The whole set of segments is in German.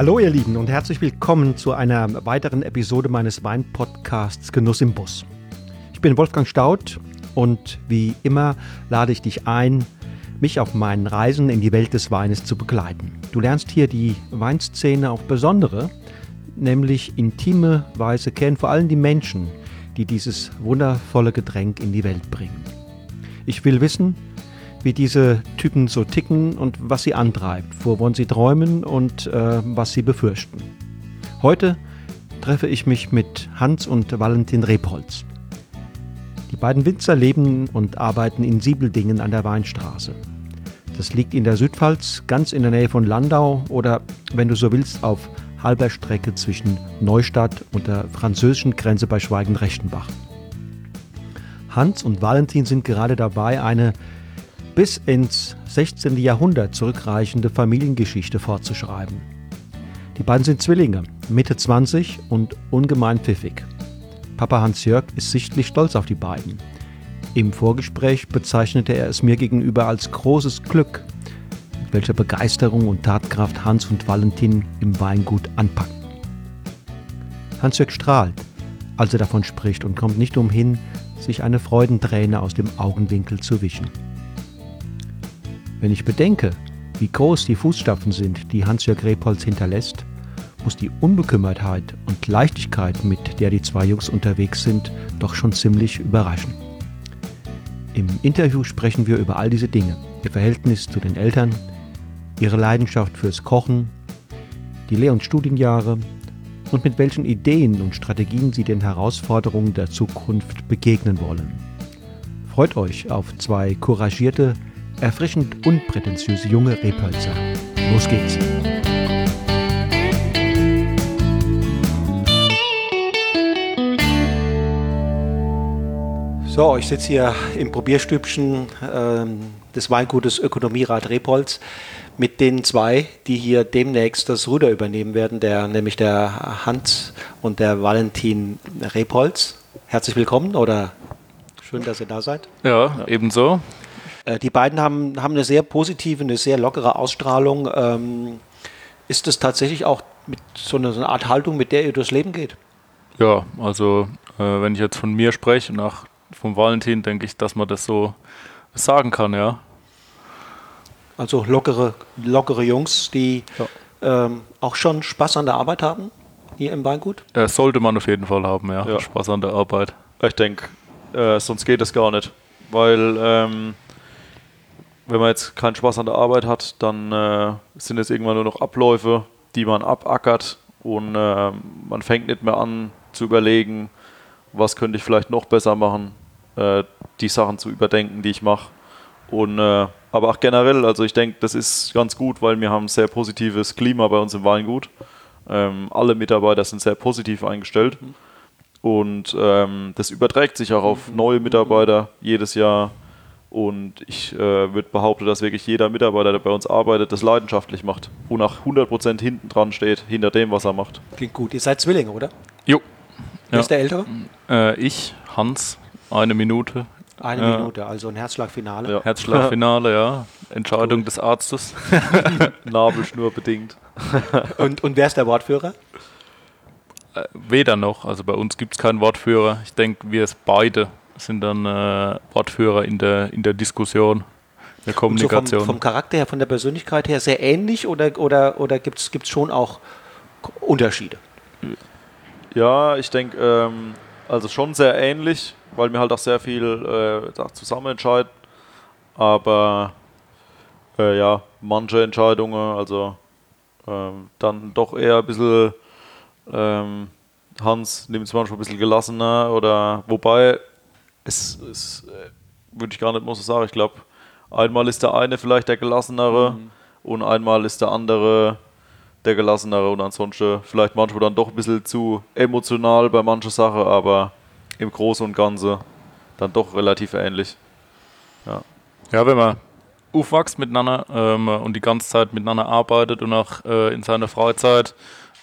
Hallo ihr Lieben und herzlich willkommen zu einer weiteren Episode meines Weinpodcasts Genuss im Bus. Ich bin Wolfgang Staud und wie immer lade ich dich ein, mich auf meinen Reisen in die Welt des Weines zu begleiten. Du lernst hier die Weinszene auf besondere, nämlich intime Weise kennen, vor allem die Menschen, die dieses wundervolle Getränk in die Welt bringen. Ich will wissen, wie diese Typen so ticken und was sie antreibt, wovon sie träumen und äh, was sie befürchten. Heute treffe ich mich mit Hans und Valentin Rebholz. Die beiden Winzer leben und arbeiten in Siebeldingen an der Weinstraße. Das liegt in der Südpfalz, ganz in der Nähe von Landau oder, wenn du so willst, auf halber Strecke zwischen Neustadt und der französischen Grenze bei Schweigen-Rechtenbach. Hans und Valentin sind gerade dabei, eine bis ins 16. Jahrhundert zurückreichende Familiengeschichte fortzuschreiben. Die beiden sind Zwillinge, Mitte 20 und ungemein pfiffig. Papa Hans-Jörg ist sichtlich stolz auf die beiden. Im Vorgespräch bezeichnete er es mir gegenüber als großes Glück, mit welcher Begeisterung und Tatkraft Hans und Valentin im Weingut anpacken. Hans-Jörg strahlt, als er davon spricht und kommt nicht umhin, sich eine Freudenträne aus dem Augenwinkel zu wischen. Wenn ich bedenke, wie groß die Fußstapfen sind, die Hans-Jörg Rebholz hinterlässt, muss die Unbekümmertheit und Leichtigkeit, mit der die zwei Jungs unterwegs sind, doch schon ziemlich überraschen. Im Interview sprechen wir über all diese Dinge, ihr Verhältnis zu den Eltern, ihre Leidenschaft fürs Kochen, die Lehr- und Studienjahre und mit welchen Ideen und Strategien sie den Herausforderungen der Zukunft begegnen wollen. Freut euch auf zwei couragierte, erfrischend unprätentiöse junge Rebhölzer. Los geht's! So, ich sitze hier im Probierstübchen ähm, des Weingutes Ökonomierat Rebholz mit den zwei, die hier demnächst das Ruder übernehmen werden, der, nämlich der Hans und der Valentin Rebholz. Herzlich willkommen oder schön, dass ihr da seid. Ja, ebenso. Äh, die beiden haben, haben eine sehr positive, eine sehr lockere Ausstrahlung. Ähm, ist es tatsächlich auch mit so einer, so einer, Art Haltung, mit der ihr durchs Leben geht? Ja, also äh, wenn ich jetzt von mir spreche und auch vom Valentin, denke ich, dass man das so sagen kann, ja. Also lockere, lockere Jungs, die ja. ähm, auch schon Spaß an der Arbeit haben hier im Weingut? Äh, sollte man auf jeden Fall haben, ja. ja. Spaß an der Arbeit. Ich denke, äh, sonst geht das gar nicht. Weil ähm, wenn man jetzt keinen Spaß an der Arbeit hat, dann äh, sind es irgendwann nur noch Abläufe, die man abackert und äh, man fängt nicht mehr an zu überlegen, was könnte ich vielleicht noch besser machen, äh, die Sachen zu überdenken, die ich mache. Und äh, aber auch generell, also ich denke, das ist ganz gut, weil wir haben ein sehr positives Klima bei uns im Weingut. Ähm, alle Mitarbeiter sind sehr positiv eingestellt. Und ähm, das überträgt sich auch auf neue Mitarbeiter jedes Jahr. Und ich äh, würde behaupten, dass wirklich jeder Mitarbeiter, der bei uns arbeitet, das leidenschaftlich macht und auch 100% hinten dran steht, hinter dem, was er macht. Klingt gut. Ihr seid Zwillinge, oder? Jo. Wer ja. ist der Ältere? Äh, ich, Hans, eine Minute. Eine ja. Minute, also ein Herzschlagfinale. Ja. Herzschlagfinale, ja. Entscheidung des Arztes. Nabelschnur bedingt. und, und wer ist der Wortführer? Äh, weder noch. Also bei uns gibt es keinen Wortführer. Ich denke, wir es beide sind dann äh, Wortführer in der, in der Diskussion, der Kommunikation. So vom, vom, Charakter her, von der Persönlichkeit her sehr ähnlich oder, oder, oder gibt es schon auch Unterschiede? Ja, ich denke, ähm, also schon sehr ähnlich, weil wir halt auch sehr viel äh, zusammen entscheiden. Aber äh, ja, manche Entscheidungen, also ähm, dann doch eher ein bisschen, ähm, Hans nimmt es manchmal ein bisschen gelassener oder wobei es, es äh, würde ich gar nicht mal so sagen. Ich glaube, einmal ist der eine vielleicht der gelassenere mhm. und einmal ist der andere der gelassenere und ansonsten vielleicht manchmal dann doch ein bisschen zu emotional bei mancher Sache, aber im Großen und Ganzen dann doch relativ ähnlich. Ja, ja wenn man aufwächst miteinander ähm, und die ganze Zeit miteinander arbeitet und auch äh, in seiner Freizeit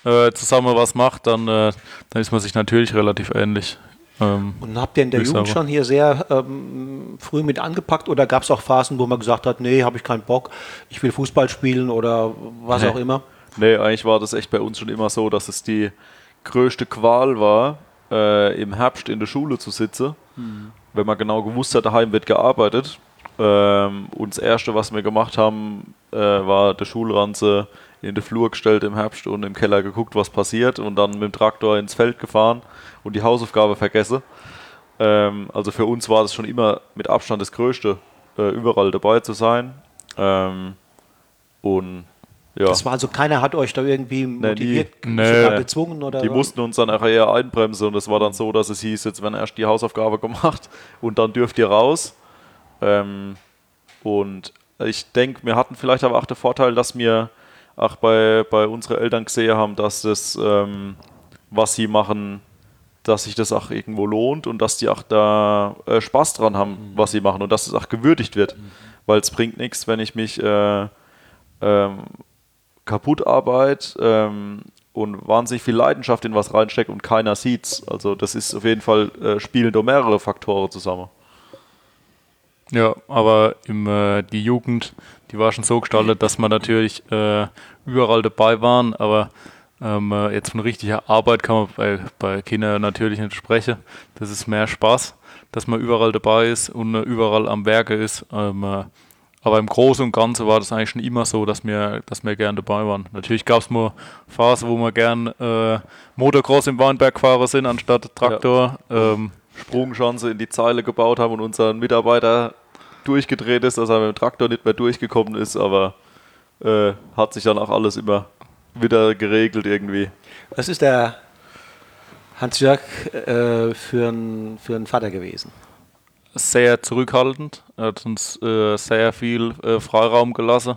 äh, zusammen was macht, dann, äh, dann ist man sich natürlich relativ ähnlich. Ähm, und habt ihr in der Jugend schon hier sehr ähm, früh mit angepackt oder gab es auch Phasen, wo man gesagt hat, nee, habe ich keinen Bock, ich will Fußball spielen oder was nee. auch immer? Nee, eigentlich war das echt bei uns schon immer so, dass es die größte Qual war, äh, im Herbst in der Schule zu sitzen, mhm. wenn man genau gewusst hat, daheim wird gearbeitet. Ähm, und das Erste, was wir gemacht haben, äh, war der Schulranze in den Flur gestellt im Herbst und im Keller geguckt, was passiert und dann mit dem Traktor ins Feld gefahren und die Hausaufgabe vergessen. Ähm, also für uns war das schon immer mit Abstand das Größte, äh, überall dabei zu sein. Ähm, und ja. Das war also keiner hat euch da irgendwie motiviert, nee, nee. gezwungen oder Die mussten uns dann eher einbremsen und es war dann so, dass es hieß, jetzt werden erst die Hausaufgabe gemacht und dann dürft ihr raus. Ähm, und ich denke, wir hatten vielleicht aber auch den Vorteil, dass wir auch bei, bei unseren Eltern gesehen haben, dass das, ähm, was sie machen, dass sich das auch irgendwo lohnt und dass die auch da äh, Spaß dran haben, mhm. was sie machen und dass es auch gewürdigt wird. Mhm. Weil es bringt nichts, wenn ich mich äh, ähm, kaputt arbeite ähm, und wahnsinnig viel Leidenschaft in was reinstecke und keiner sieht's. Also das ist auf jeden Fall, äh, spielen da mehrere Faktoren zusammen. Ja, aber im, äh, die Jugend, die war schon so gestaltet, dass man natürlich äh, überall dabei waren, aber ähm, äh, jetzt von richtiger Arbeit kann man bei, bei Kindern natürlich nicht sprechen. Das ist mehr Spaß, dass man überall dabei ist und äh, überall am Werke ist. Ähm, äh, aber im Großen und Ganzen war das eigentlich schon immer so, dass wir, dass wir gern dabei waren. Natürlich gab es mal Phasen, wo wir gern äh, Motocross im Weinberg gefahren sind, anstatt Traktor. Ja. Ähm, Sprungschanze in die Zeile gebaut haben und unseren Mitarbeiter durchgedreht ist, dass er mit dem Traktor nicht mehr durchgekommen ist, aber äh, hat sich dann auch alles immer wieder geregelt irgendwie. Was ist der Hans-Jörg äh, für ein für Vater gewesen? Sehr zurückhaltend, er hat uns äh, sehr viel äh, Freiraum gelassen.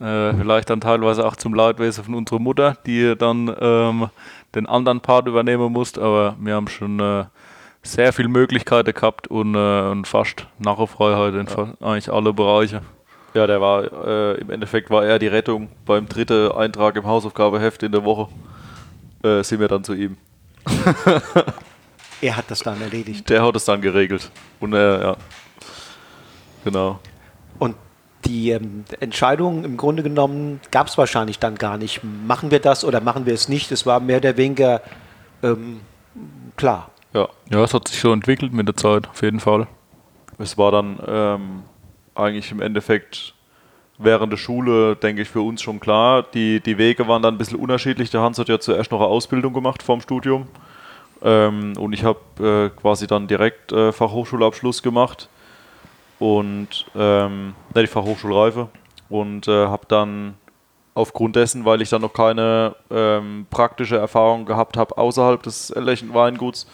Äh, vielleicht dann teilweise auch zum Leidwesen von unserer Mutter, die dann ähm, den anderen Part übernehmen musste, aber wir haben schon äh, sehr viele Möglichkeiten gehabt und, äh, und fast Narrenfreiheit in ja. eigentlich alle Bereiche. Ja, der war äh, im Endeffekt war er die Rettung beim dritten Eintrag im Hausaufgabeheft in der Woche. Äh, sind wir dann zu ihm. er hat das dann erledigt. Der hat es dann geregelt. Und er, ja. Genau. Und die ähm, Entscheidung im Grunde genommen gab es wahrscheinlich dann gar nicht. Machen wir das oder machen wir es nicht? Es war mehr oder weniger ähm, klar. Ja. ja, es hat sich so entwickelt mit der Zeit, auf jeden Fall. Es war dann ähm, eigentlich im Endeffekt während der Schule, denke ich, für uns schon klar. Die, die Wege waren dann ein bisschen unterschiedlich. Der Hans hat ja zuerst noch eine Ausbildung gemacht vorm Studium. Ähm, und ich habe äh, quasi dann direkt äh, Fachhochschulabschluss gemacht und ähm, ne, die Fachhochschulreife und äh, habe dann aufgrund dessen, weil ich dann noch keine ähm, praktische Erfahrung gehabt habe außerhalb des Ellerchen Weinguts,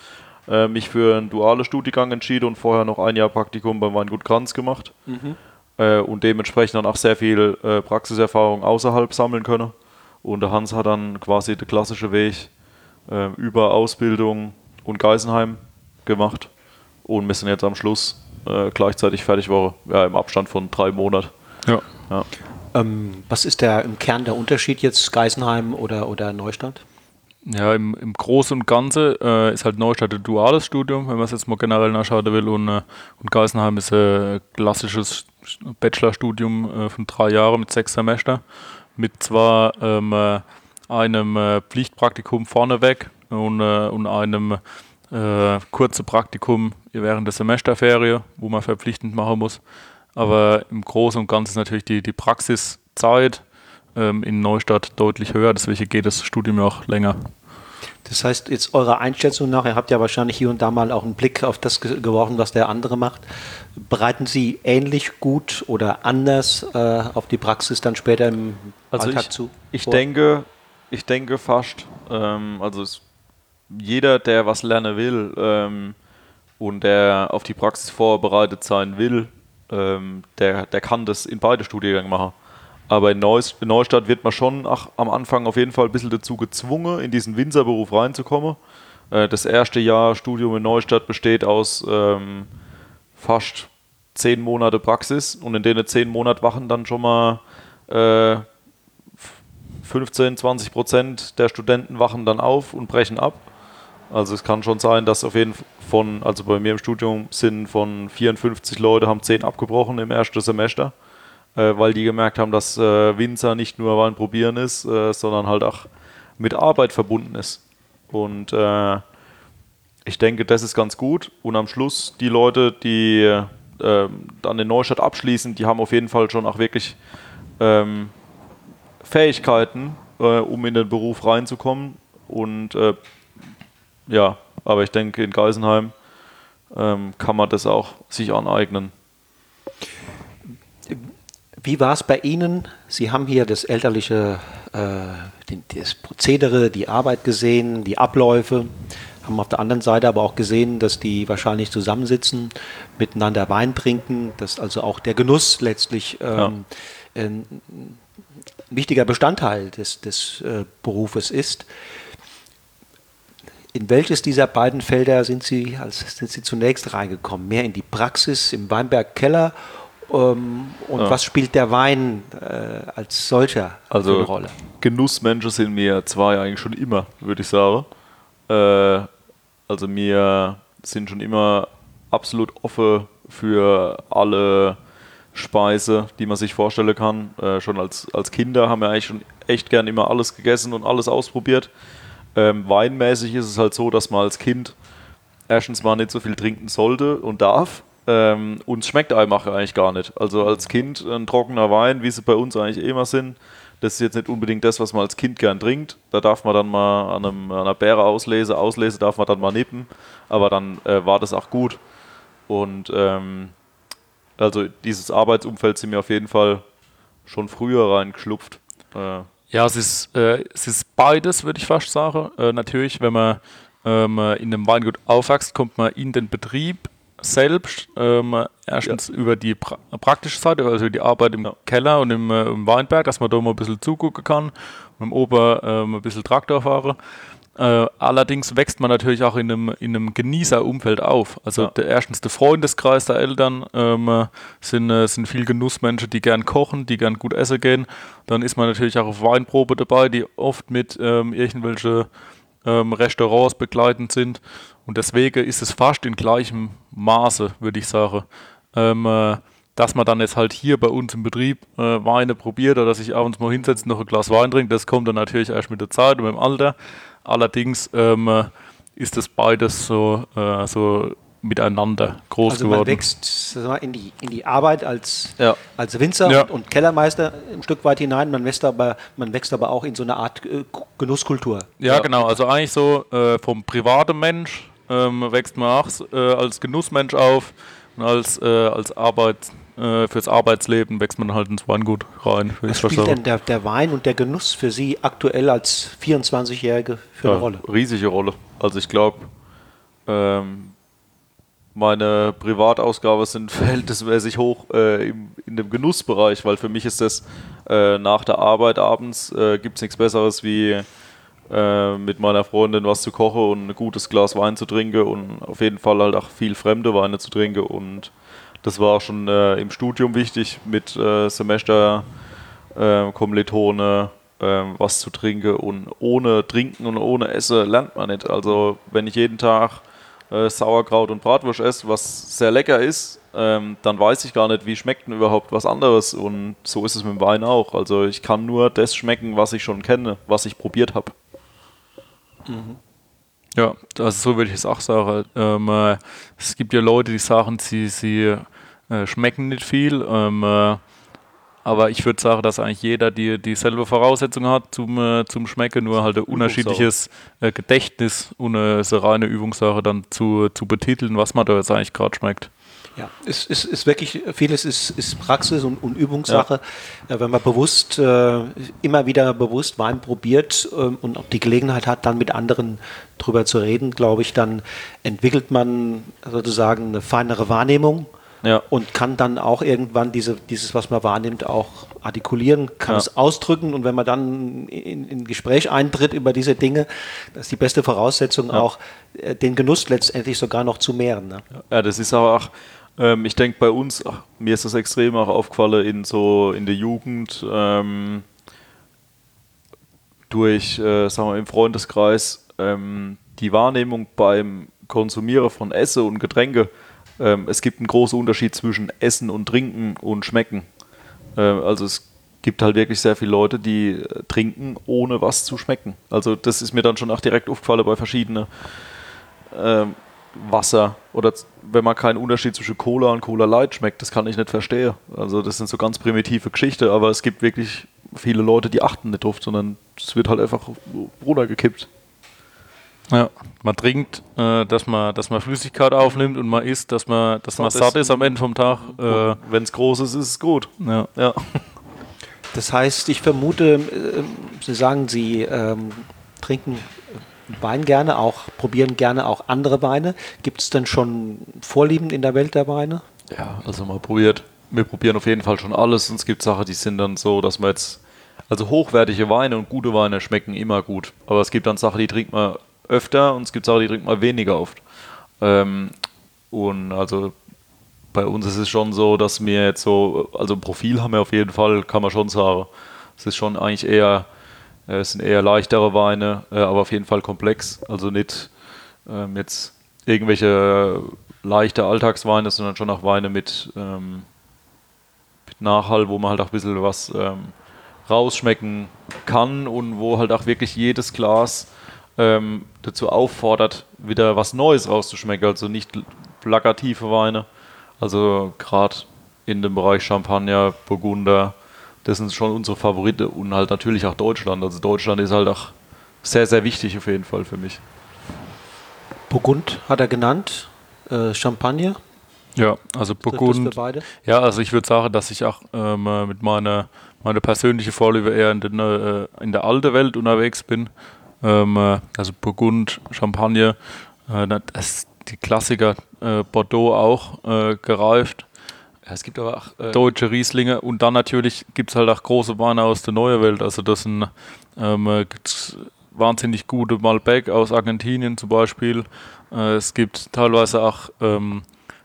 äh, mich für einen dualen Studiengang entschieden und vorher noch ein Jahr Praktikum beim Weingut Kranz gemacht. Mhm. Äh, und dementsprechend dann auch sehr viel äh, Praxiserfahrung außerhalb sammeln können. Und der Hans hat dann quasi den klassischen Weg äh, über Ausbildung und Geisenheim gemacht. Und wir sind jetzt am Schluss äh, gleichzeitig fertig war, ja, im Abstand von drei Monaten. Ja. ja. Ähm, was ist der im Kern der Unterschied jetzt Geisenheim oder, oder Neustadt? Ja, im, im Großen und Ganzen äh, ist halt Neustadt ein duales Studium, wenn man es jetzt mal generell nachschauen will. Und, äh, und Geisenheim ist ein klassisches Bachelorstudium äh, von drei Jahren mit sechs Semester. Mit zwar ähm, äh, einem äh, Pflichtpraktikum vorneweg und, äh, und einem kurzen Praktikum während der Semesterferien, wo man verpflichtend machen muss. Aber im Großen und Ganzen ist natürlich die, die Praxiszeit ähm, in Neustadt deutlich höher, deswegen geht das Studium ja auch länger. Das heißt, jetzt eurer Einschätzung nach, ihr habt ja wahrscheinlich hier und da mal auch einen Blick auf das geworfen, was der andere macht. Bereiten Sie ähnlich gut oder anders äh, auf die Praxis dann später im also Alltag ich, zu? Ich denke, ich denke fast. Ähm, also es, jeder, der was lernen will ähm, und der auf die Praxis vorbereitet sein will, ähm, der, der kann das in beide Studiengänge machen. Aber in, Neus in Neustadt wird man schon ach, am Anfang auf jeden Fall ein bisschen dazu gezwungen, in diesen Winzerberuf reinzukommen. Äh, das erste Jahr Studium in Neustadt besteht aus ähm, fast zehn Monate Praxis und in denen zehn Monate wachen dann schon mal äh, 15, 20 Prozent der Studenten wachen dann auf und brechen ab. Also es kann schon sein, dass auf jeden Fall von, also bei mir im Studium sind von 54 Leute haben 10 abgebrochen im ersten Semester äh, weil die gemerkt haben, dass äh, Winzer nicht nur Wein probieren ist, äh, sondern halt auch mit Arbeit verbunden ist. Und äh, ich denke, das ist ganz gut. Und am Schluss die Leute, die äh, dann in Neustadt abschließen, die haben auf jeden Fall schon auch wirklich ähm, Fähigkeiten, äh, um in den Beruf reinzukommen. Und ja, aber ich denke, in Geisenheim ähm, kann man das auch sich aneignen. Wie war es bei Ihnen? Sie haben hier das elterliche, äh, das Prozedere, die Arbeit gesehen, die Abläufe, haben auf der anderen Seite aber auch gesehen, dass die wahrscheinlich zusammensitzen, miteinander Wein trinken, dass also auch der Genuss letztlich ähm, ja. ein wichtiger Bestandteil des, des äh, Berufes ist. In welches dieser beiden Felder sind Sie, als, sind Sie zunächst reingekommen? Mehr in die Praxis im Weinberg Keller ähm, und ja. was spielt der Wein äh, als solcher also, eine Rolle? Genussmenschen sind mir zwei eigentlich schon immer, würde ich sagen. Äh, also wir sind schon immer absolut offen für alle Speise, die man sich vorstellen kann. Äh, schon als, als Kinder haben wir eigentlich schon echt gern immer alles gegessen und alles ausprobiert. Ähm, weinmäßig ist es halt so, dass man als Kind erstens mal nicht so viel trinken sollte und darf. Ähm, und es schmeckt einfach eigentlich gar nicht. Also als Kind ein trockener Wein, wie sie bei uns eigentlich immer sind, das ist jetzt nicht unbedingt das, was man als Kind gern trinkt. Da darf man dann mal an, einem, an einer Beere auslese, auslese darf man dann mal nippen. Aber dann äh, war das auch gut. Und ähm, also dieses Arbeitsumfeld sind mir auf jeden Fall schon früher reingeschlupft. Äh. Ja, es ist, äh, es ist beides, würde ich fast sagen. Äh, natürlich, wenn man ähm, in einem Weingut aufwächst, kommt man in den Betrieb selbst, ähm, erstens ja. über die pra praktische Seite, also die Arbeit im ja. Keller und im, äh, im, Weinberg, dass man da mal ein bisschen zugucken kann und im Ober ähm, ein bisschen Traktor fahren. Äh, allerdings wächst man natürlich auch in einem, in einem Genießerumfeld auf. Also ja. der erstens der Freundeskreis der Eltern ähm, sind, äh, sind viel Genussmenschen, die gern kochen, die gern gut essen gehen. Dann ist man natürlich auch auf Weinprobe dabei, die oft mit ähm, irgendwelche ähm, Restaurants begleitend sind. Und deswegen ist es fast in gleichem Maße, würde ich sagen. Ähm, äh, dass man dann jetzt halt hier bei uns im Betrieb äh, Weine probiert oder sich abends mal hinsetzt, noch ein Glas Wein trinkt, das kommt dann natürlich erst mit der Zeit und mit dem Alter. Allerdings ähm, äh, ist das beides so, äh, so miteinander groß also geworden. Man wächst mal, in, die, in die Arbeit als, ja. als Winzer ja. und, und, Kellermeister ein Stück weit hinein. Man wächst, aber, man wächst aber auch in so eine Art äh, Genusskultur. Ja, ja, genau. Also eigentlich so äh, vom privaten Mensch ähm, wächst man auch äh, als Genussmensch auf und als, äh, als Arbeit, äh, fürs Arbeitsleben wächst man halt ins Weingut rein. Was spielt denn der, der Wein und der Genuss für Sie aktuell als 24-Jährige für eine Rolle? Riesige Rolle. Also ich glaube, ähm, meine Privatausgaben sind verhältnismäßig hoch äh, im, in dem Genussbereich, weil für mich ist das äh, nach der Arbeit abends äh, gibt es nichts Besseres wie äh, mit meiner Freundin was zu kochen und ein gutes Glas Wein zu trinken und auf jeden Fall halt auch viel fremde Weine zu trinken und das war auch schon äh, im Studium wichtig mit äh, Semester Kommilitone was zu trinken und ohne Trinken und ohne Essen lernt man nicht. Also wenn ich jeden Tag äh, Sauerkraut und Bratwurst esse, was sehr lecker ist, ähm, dann weiß ich gar nicht, wie schmeckt denn überhaupt was anderes. Und so ist es mit dem Wein auch. Also ich kann nur das schmecken, was ich schon kenne, was ich probiert habe. Mhm. Ja, also so würde ich es auch sagen. Ähm, äh, es gibt ja Leute, die sagen, sie, sie äh, schmecken nicht viel. Ähm, äh, aber ich würde sagen, dass eigentlich jeder die dieselbe Voraussetzung hat zum, äh, zum Schmecken, nur halt ein unterschiedliches äh, Gedächtnis und eine reine Übungssache dann zu, zu betiteln, was man da jetzt eigentlich gerade schmeckt. Ja, es ist, ist, wirklich, vieles ist, ist Praxis und, und Übungssache. Ja. Äh, wenn man bewusst, äh, immer wieder bewusst Wein probiert äh, und auch die Gelegenheit hat, dann mit anderen drüber zu reden, glaube ich, dann entwickelt man sozusagen eine feinere Wahrnehmung ja. und kann dann auch irgendwann diese, dieses, was man wahrnimmt, auch artikulieren, kann ja. es ausdrücken und wenn man dann in, in Gespräch eintritt über diese Dinge, das ist die beste Voraussetzung ja. auch, äh, den Genuss letztendlich sogar noch zu mehren. Ne? Ja, das ist aber auch, ähm, ich denke bei uns, ach, mir ist das extrem auch aufgefallen in so in der Jugend, ähm, durch, äh, sagen wir, im Freundeskreis, ähm, die Wahrnehmung beim Konsumieren von Essen und Getränke ähm, es gibt einen großen Unterschied zwischen Essen und Trinken und Schmecken. Äh, also es gibt halt wirklich sehr viele Leute, die äh, trinken, ohne was zu schmecken. Also das ist mir dann schon auch direkt aufgefallen bei verschiedenen ähm, Wasser oder wenn man keinen Unterschied zwischen Cola und Cola Light schmeckt, das kann ich nicht verstehen. Also das sind so ganz primitive Geschichten, aber es gibt wirklich viele Leute, die achten nicht drauf, sondern es wird halt einfach runtergekippt. Ja, man trinkt, äh, dass man, dass man Flüssigkeit aufnimmt und man isst, dass man, dass man satt ist am Ende vom Tag. Äh, Wenn es groß ist, ist es gut. ja. Ja. Das heißt, ich vermute, äh, Sie sagen, Sie ähm, trinken Wein gerne, auch probieren gerne auch andere Weine. Gibt es denn schon Vorlieben in der Welt der Weine? Ja, also mal probiert. Wir probieren auf jeden Fall schon alles und es gibt Sachen, die sind dann so, dass man jetzt, also hochwertige Weine und gute Weine schmecken immer gut. Aber es gibt dann Sachen, die trinkt man öfter und es gibt Sachen, die trinkt man weniger oft. Ähm, und also bei uns ist es schon so, dass wir jetzt so, also ein Profil haben wir auf jeden Fall, kann man schon sagen. Es ist schon eigentlich eher, es sind eher leichtere Weine, äh, aber auf jeden Fall komplex. Also nicht ähm, jetzt irgendwelche leichte Alltagsweine, sondern schon auch Weine mit, ähm, mit Nachhall, wo man halt auch ein bisschen was ähm, rausschmecken kann und wo halt auch wirklich jedes Glas ähm, dazu auffordert, wieder was Neues rauszuschmecken. Also nicht plakative Weine. Also gerade in dem Bereich Champagner, Burgunder, das sind schon unsere Favoriten und halt natürlich auch Deutschland. Also Deutschland ist halt auch sehr, sehr wichtig auf jeden Fall für mich. Burgund hat er genannt, äh, Champagner. ja, also Burgund. für beide. Ja, also ich würde sagen, dass ich auch ähm, äh, mit meiner meine persönliche Vorliebe eher in, den, äh, in der alten Welt unterwegs bin. Ähm, äh, also Burgund, Champagner, äh, das, die Klassiker, äh, Bordeaux auch äh, gereift, Ja, es gibt aber auch äh, deutsche Rieslinge und dann natürlich gibt es halt auch große Weine aus der neuen Welt. Also das sind ähm, äh, wahnsinnig gute Malbec aus Argentinien zum Beispiel. Äh, es gibt teilweise auch ähm,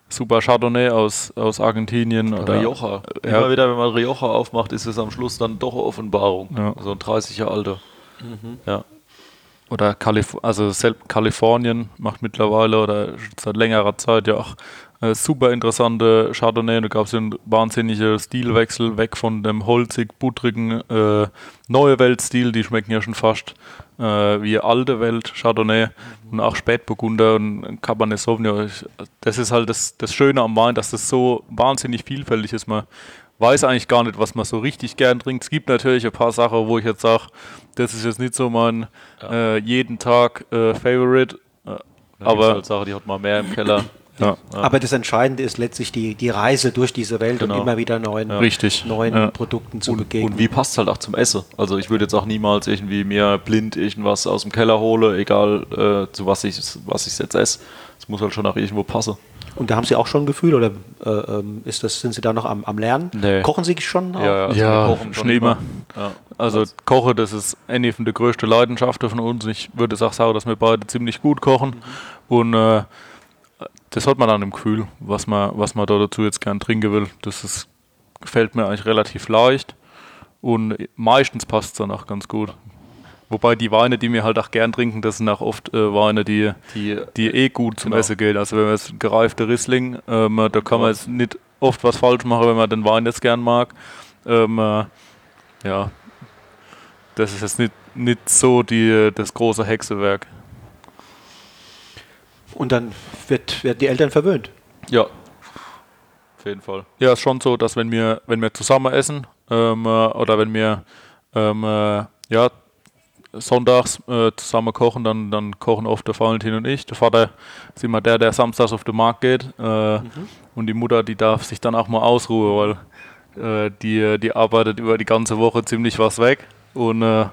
super Chardonnay aus, aus Argentinien. Oder, Rioja. Ja. Immer wieder, wenn man Rioja aufmacht, ist es am Schluss dann doch eine Offenbarung. Ja. So ein 30 Jahre alter. Ja. oder Kalif also selbst Kalifornien macht mittlerweile oder seit längerer Zeit ja auch äh, super interessante Chardonnay. Da gab es einen wahnsinnigen Stilwechsel weg von dem holzig, buttrigen äh, neue Welt-Stil. Die schmecken ja schon fast äh, wie alte Welt Chardonnay und auch Spätburgunder und Cabernet Sauvignon. Das ist halt das, das Schöne am Wein, dass das so wahnsinnig vielfältig ist. Man weiß eigentlich gar nicht, was man so richtig gern trinkt. Es gibt natürlich ein paar Sachen, wo ich jetzt sage, das ist jetzt nicht so mein äh, jeden Tag äh, Favorite. Äh, Aber aber halt Sache, die hat man mehr im Keller. Ja, Aber das Entscheidende ist letztlich die, die Reise durch diese Welt Genau. und immer wieder neuen, richtig. neuen Ja. Produkten zu Und, begegnen. und wie passt es halt auch zum Essen? Also ich würde jetzt auch niemals irgendwie mir blind irgendwas aus dem Keller hole, egal äh, zu was ich was ich jetzt esse. Es muss halt schon auch irgendwo passen. Und da haben Sie auch schon ein Gefühl oder äh, ähm, ist das, sind Sie da noch am, am Lernen? Nee. Kochen Sie schon? auch? also Ja, wir kochen schon immer. Ja. Also Koche, das ist eine von der größten Leidenschaften von uns. Ich würde auch sagen, dass wir beide ziemlich gut kochen. Und äh, das hat man dann im Gefühl, was man, was man da dazu jetzt gern trinken will. Das ist, gefällt mir eigentlich relativ leicht. Und meistens passt es dann auch ganz gut. Wobei die Weine, die wir halt auch gern trinken, das sind auch oft äh, Weine, die, Die, die eh gut zum Genau. Essen gehen. Also wenn man jetzt gereifte Riesling, ähm, da kann man jetzt nicht oft was falsch machen, wenn man den Wein jetzt gern mag. Ähm, äh, ja, das ist jetzt nicht, nicht so die, das große Hexewerk. Und dann wird, werden die Eltern verwöhnt. ja, auf jeden Fall. Ja, ist schon so, dass wenn wir, wenn wir zusammen essen ähm, äh, oder wenn wir ähm, äh, ja, sonntags äh, zusammen kochen, dann, dann kochen oft der Valentin und ich. Der Vater ist immer der, der samstags auf den Markt geht äh, und die Mutter, die darf sich dann auch mal ausruhen, weil äh, die, die arbeitet über die ganze Woche ziemlich was weg und äh,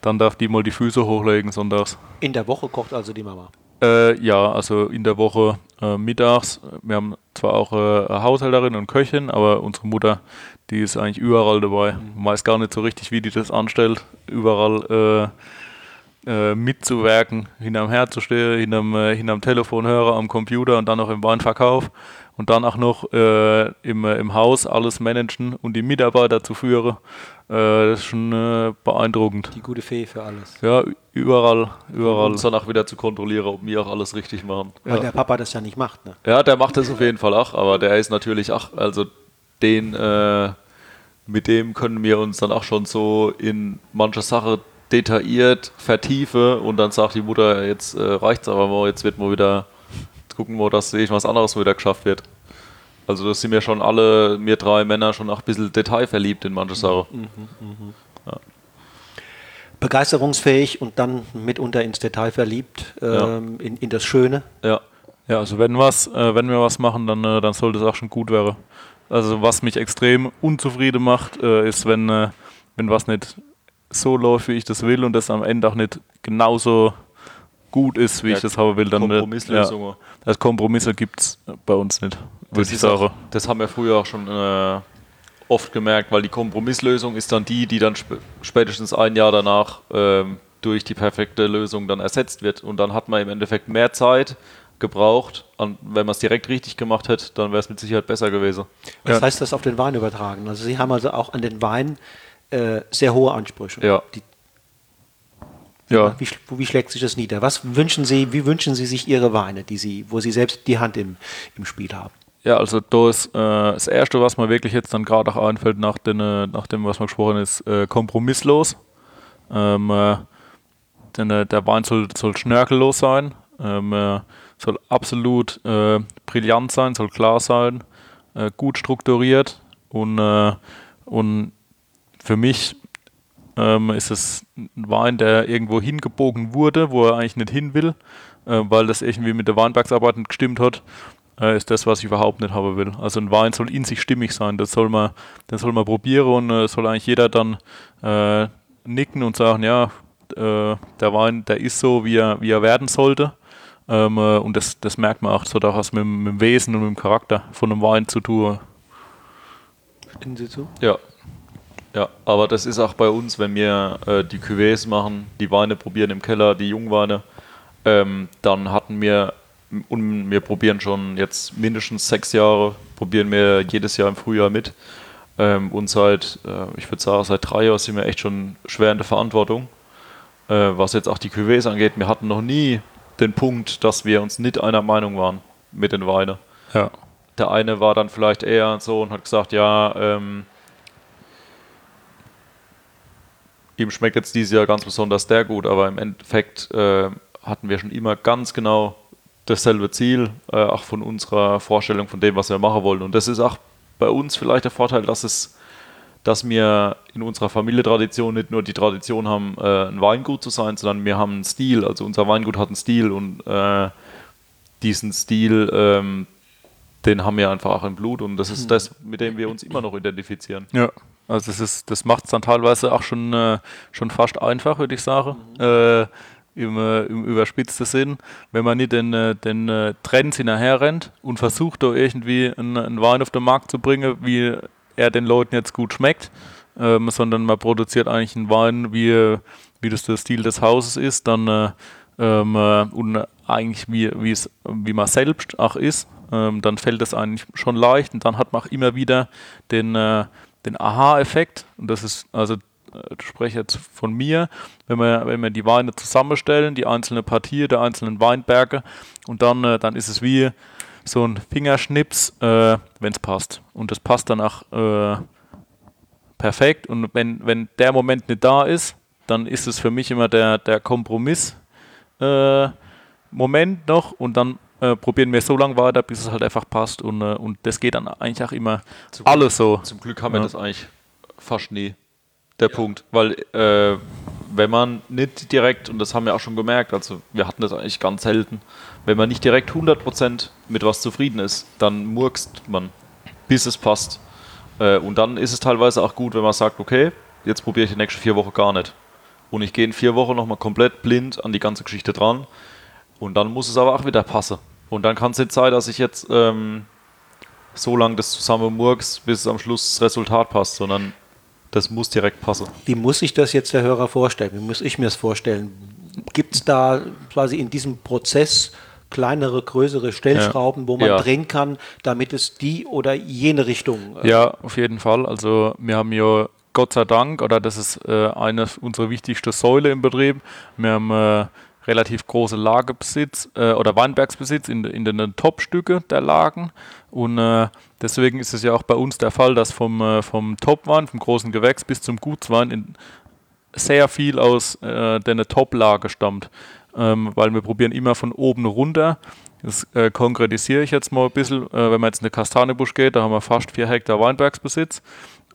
dann darf die mal die Füße hochlegen sonntags. In der Woche kocht also die Mama. Äh, ja, also in der Woche äh, mittags. Wir haben zwar auch äh, eine Haushälterin und Köchin, aber unsere Mutter, die ist eigentlich überall dabei. Man weiß gar nicht so richtig, wie die das anstellt, überall äh, äh, mitzuwerken, hinterm Herd zu stehen, hinterm, hinterm Telefonhörer, am Computer und dann noch im Weinverkauf und dann auch noch äh, im, äh, im Haus alles managen und die Mitarbeiter zu führen. Äh, das ist schon äh, beeindruckend. Die gute Fee für alles. Ja, überall, überall. Und danach wieder zu kontrollieren, ob wir auch alles richtig machen. Weil der Papa das ja nicht macht. Ne? Ja, der macht das auf jeden Fall auch, aber der ist natürlich auch, also den, äh, mit dem können wir uns dann auch schon so in manche Sache detailliert vertiefen und dann sagt die Mutter, jetzt äh, reicht's aber mal, jetzt wird mal wieder gucken wir, dass irgendwas anderes wieder geschafft wird. Also das sind wir schon alle, wir drei Männer, schon auch ein bisschen detailverliebt in manche Sachen. Mhm, mh, ja. Begeisterungsfähig und dann mitunter ins Detail verliebt, ähm, ja. in, in das Schöne. Ja. Ja, also wenn was, äh, wenn wir was machen, dann, äh, dann sollte es auch schon gut werden. Also was mich extrem unzufrieden macht, äh, ist, wenn, äh, wenn was nicht so läuft, wie ich das will und das am Ende auch nicht genauso gut ist, wie ja, ich das haben will. Dann, äh, Kompromisslösungen. Ja, das Kompromisse gibt es bei uns nicht, würde ich sagen. Auch, das haben wir früher auch schon äh, oft gemerkt, weil die Kompromisslösung ist dann die, die dann sp spätestens ein Jahr danach ähm, durch die perfekte Lösung dann ersetzt wird. Und dann hat man im Endeffekt mehr Zeit, gebraucht. Und wenn man es direkt richtig gemacht hätte, dann wäre es mit Sicherheit besser gewesen. Was ja. heißt das auf den Wein übertragen? Also Sie haben also auch an den Wein äh, sehr hohe Ansprüche. Ja. Die, ja. Wie, wie, schlägt sich das nieder? Was wünschen Sie, wie wünschen Sie sich Ihre Weine, die Sie, wo Sie selbst die Hand im, im Spiel haben? Ja, also da ist äh, das Erste, was mir wirklich jetzt dann gerade auch einfällt, nach, den, äh, nach dem, was man gesprochen ist, äh, kompromisslos. Ähm, äh, denn äh, der Wein soll, soll schnörkellos sein. Ähm, äh, soll absolut brillant sein, soll klar sein, gut strukturiert und, und für mich ähm, ist es ein Wein, der irgendwo hingebogen wurde, wo er eigentlich nicht hin will, äh, weil das irgendwie mit der Weinbergsarbeit nicht gestimmt hat, äh, ist das, was ich überhaupt nicht haben will. Also ein Wein soll in sich stimmig sein, das soll man, den soll man probieren und äh, soll eigentlich jeder dann nicken und sagen, ja, der Wein, der ist so, wie er, wie er werden sollte. Ähm, äh, und das, das merkt man auch, so hat was mit, mit, dem Wesen und mit dem Charakter von einem Wein zu tun. Stimmen Sie zu? Ja. Ja, aber das ist auch bei uns, wenn wir äh, die Cuvées machen, die Weine probieren im Keller, die Jungweine, ähm, dann hatten wir, und wir probieren schon jetzt mindestens sechs Jahre, probieren wir jedes Jahr im Frühjahr mit. Ähm, und seit, äh, ich würde sagen, seit drei Jahren sind wir echt schon schwer in der Verantwortung. Äh, was jetzt auch die Cuvées angeht, wir hatten noch nie den Punkt, dass wir uns nicht einer Meinung waren mit den Weinen. Ja. Der eine war dann vielleicht eher so und hat gesagt, ja, ähm, ihm schmeckt jetzt dieses Jahr ganz besonders der gut, aber im Endeffekt äh, hatten wir schon immer ganz genau dasselbe Ziel, äh, auch von unserer Vorstellung von dem, was wir machen wollen. Und das ist auch bei uns vielleicht der Vorteil, dass es dass wir in unserer Familientradition nicht nur die Tradition haben, äh, ein Weingut zu sein, sondern wir haben einen Stil. Also unser Weingut hat einen Stil und äh, diesen Stil, ähm, den haben wir einfach auch im Blut und das ist hm. das, mit dem wir uns immer noch identifizieren. Ja. Also das ist, das macht es dann teilweise auch schon, äh, schon fast einfach, würde ich sagen. Mhm. Äh, im, äh, im überspitzten Sinn, wenn man nicht den, äh, den äh, Trends hinterher rennt und versucht, da irgendwie einen, einen Wein auf den Markt zu bringen, wie er den Leuten jetzt gut schmeckt, ähm, sondern man produziert eigentlich einen Wein, wie, wie das der Stil des Hauses ist, dann äh, ähm, äh, und eigentlich wie, wie man selbst auch ist, ähm, dann fällt es eigentlich schon leicht und dann hat man auch immer wieder den, äh, den Aha-Effekt und das ist also äh, ich spreche jetzt von mir, wenn wir, wenn wir die Weine zusammenstellen, die einzelnen Partien der einzelnen Weinberge und dann, äh, dann ist es wie, so ein Fingerschnips, äh, wenn es passt. Und das passt dann auch äh, perfekt. Und wenn, wenn der Moment nicht da ist, dann ist es für mich immer der, der Kompromiss-Moment äh, noch und dann äh, probieren wir so lange weiter, bis es halt einfach passt. Und, äh, und das geht dann eigentlich auch immer zum alles so. Zum Glück haben ja. wir das eigentlich fast nie, der ja. Punkt. Weil äh, wenn man nicht direkt, und das haben wir auch schon gemerkt, also wir hatten das eigentlich ganz selten, wenn man nicht direkt 100% mit was zufrieden ist, dann murkst man, bis es passt. Äh, und dann ist es teilweise auch gut, wenn man sagt, okay, jetzt probiere ich die nächsten vier Wochen gar nicht. Und ich gehe in vier Wochen nochmal komplett blind an die ganze Geschichte dran. Und dann muss es aber auch wieder passen. Und dann kann es nicht sein, dass ich jetzt ähm, so lange das zusammen murks, bis am Schluss das Resultat passt, sondern das muss direkt passen. Wie muss sich das jetzt der Hörer vorstellen? Wie muss ich mir das vorstellen? Gibt es da quasi in diesem Prozess kleinere, größere Stellschrauben, ja. wo man ja. drehen kann, damit es die oder jene Richtung. Äh ja, auf jeden Fall. Also wir haben ja Gott sei Dank, oder das ist äh, eine unserer wichtigsten Säule im Betrieb, wir haben äh, relativ große Lagebesitz äh, oder Weinbergsbesitz in, in den Top-Stücke der Lagen. Und äh, deswegen ist es ja auch bei uns der Fall, dass vom, äh, vom Topwein, vom großen Gewächs bis zum Gutswein in, sehr viel aus äh, der Top-Lage stammt. Ähm, weil wir probieren immer von oben runter. Das äh, konkretisiere ich jetzt mal ein bisschen. Äh, wenn man jetzt in den Kastanenbusch geht, da haben wir fast vier Hektar Weinbergsbesitz.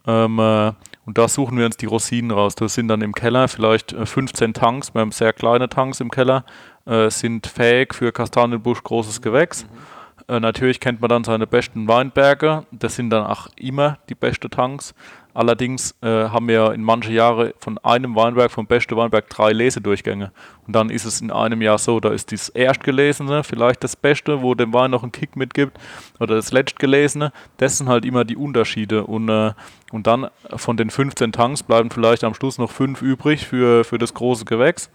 Ähm, äh, und da suchen wir uns die Rosinen raus. Das sind dann im Keller vielleicht 15 äh, Tanks, wir haben sehr kleine Tanks im Keller, äh, sind fähig für Kastanienbusch großes Gewächs. Mhm. Äh, natürlich kennt man dann seine besten Weinberge, das sind dann auch immer die besten Tanks. Allerdings äh, haben wir in manche Jahre von einem Weinberg, vom besten Weinberg, drei Lesedurchgänge. Und dann ist es in einem Jahr so, da ist das Erstgelesene vielleicht das Beste, wo dem Wein noch einen Kick mitgibt, oder das Letztgelesene. Das sind halt immer die Unterschiede. Und, äh, und dann von den 15 Tanks bleiben vielleicht am Schluss noch fünf übrig für, für das große Gewächs.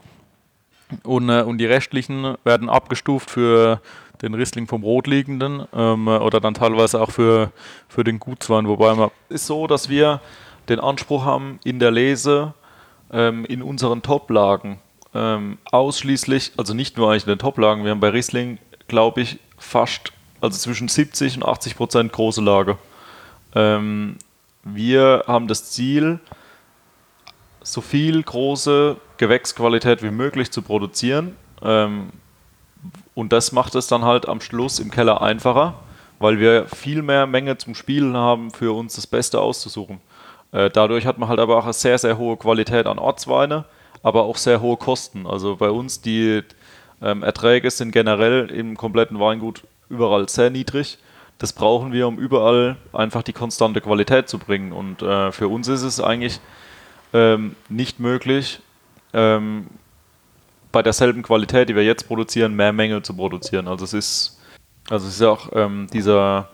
Und, äh, und die restlichen werden abgestuft für den Riesling vom Rotliegenden ähm, oder dann teilweise auch für, für den Gutswein, wobei man. ist so, dass wir den Anspruch haben, in der Lese ähm, in unseren Toplagen ähm, ausschließlich, also nicht nur eigentlich in den Toplagen, wir haben bei Riesling, glaube ich, fast, also zwischen 70 und 80 Prozent große Lage. Ähm, wir haben das Ziel, so viel große Gewächsqualität wie möglich zu produzieren. Ähm, und das macht es dann halt am Schluss im Keller einfacher, weil wir viel mehr Menge zum Spielen haben, für uns das Beste auszusuchen. Äh, dadurch hat man halt aber auch eine sehr, sehr hohe Qualität an Ortsweine, aber auch sehr hohe Kosten. Also bei uns die ähm, Erträge sind generell im kompletten Weingut überall sehr niedrig. Das brauchen wir, um überall einfach die konstante Qualität zu bringen. Und äh, für uns ist es eigentlich ähm, nicht möglich, ähm, bei derselben Qualität, die wir jetzt produzieren, mehr Menge zu produzieren. Also es ist, also es ist auch ähm, dieser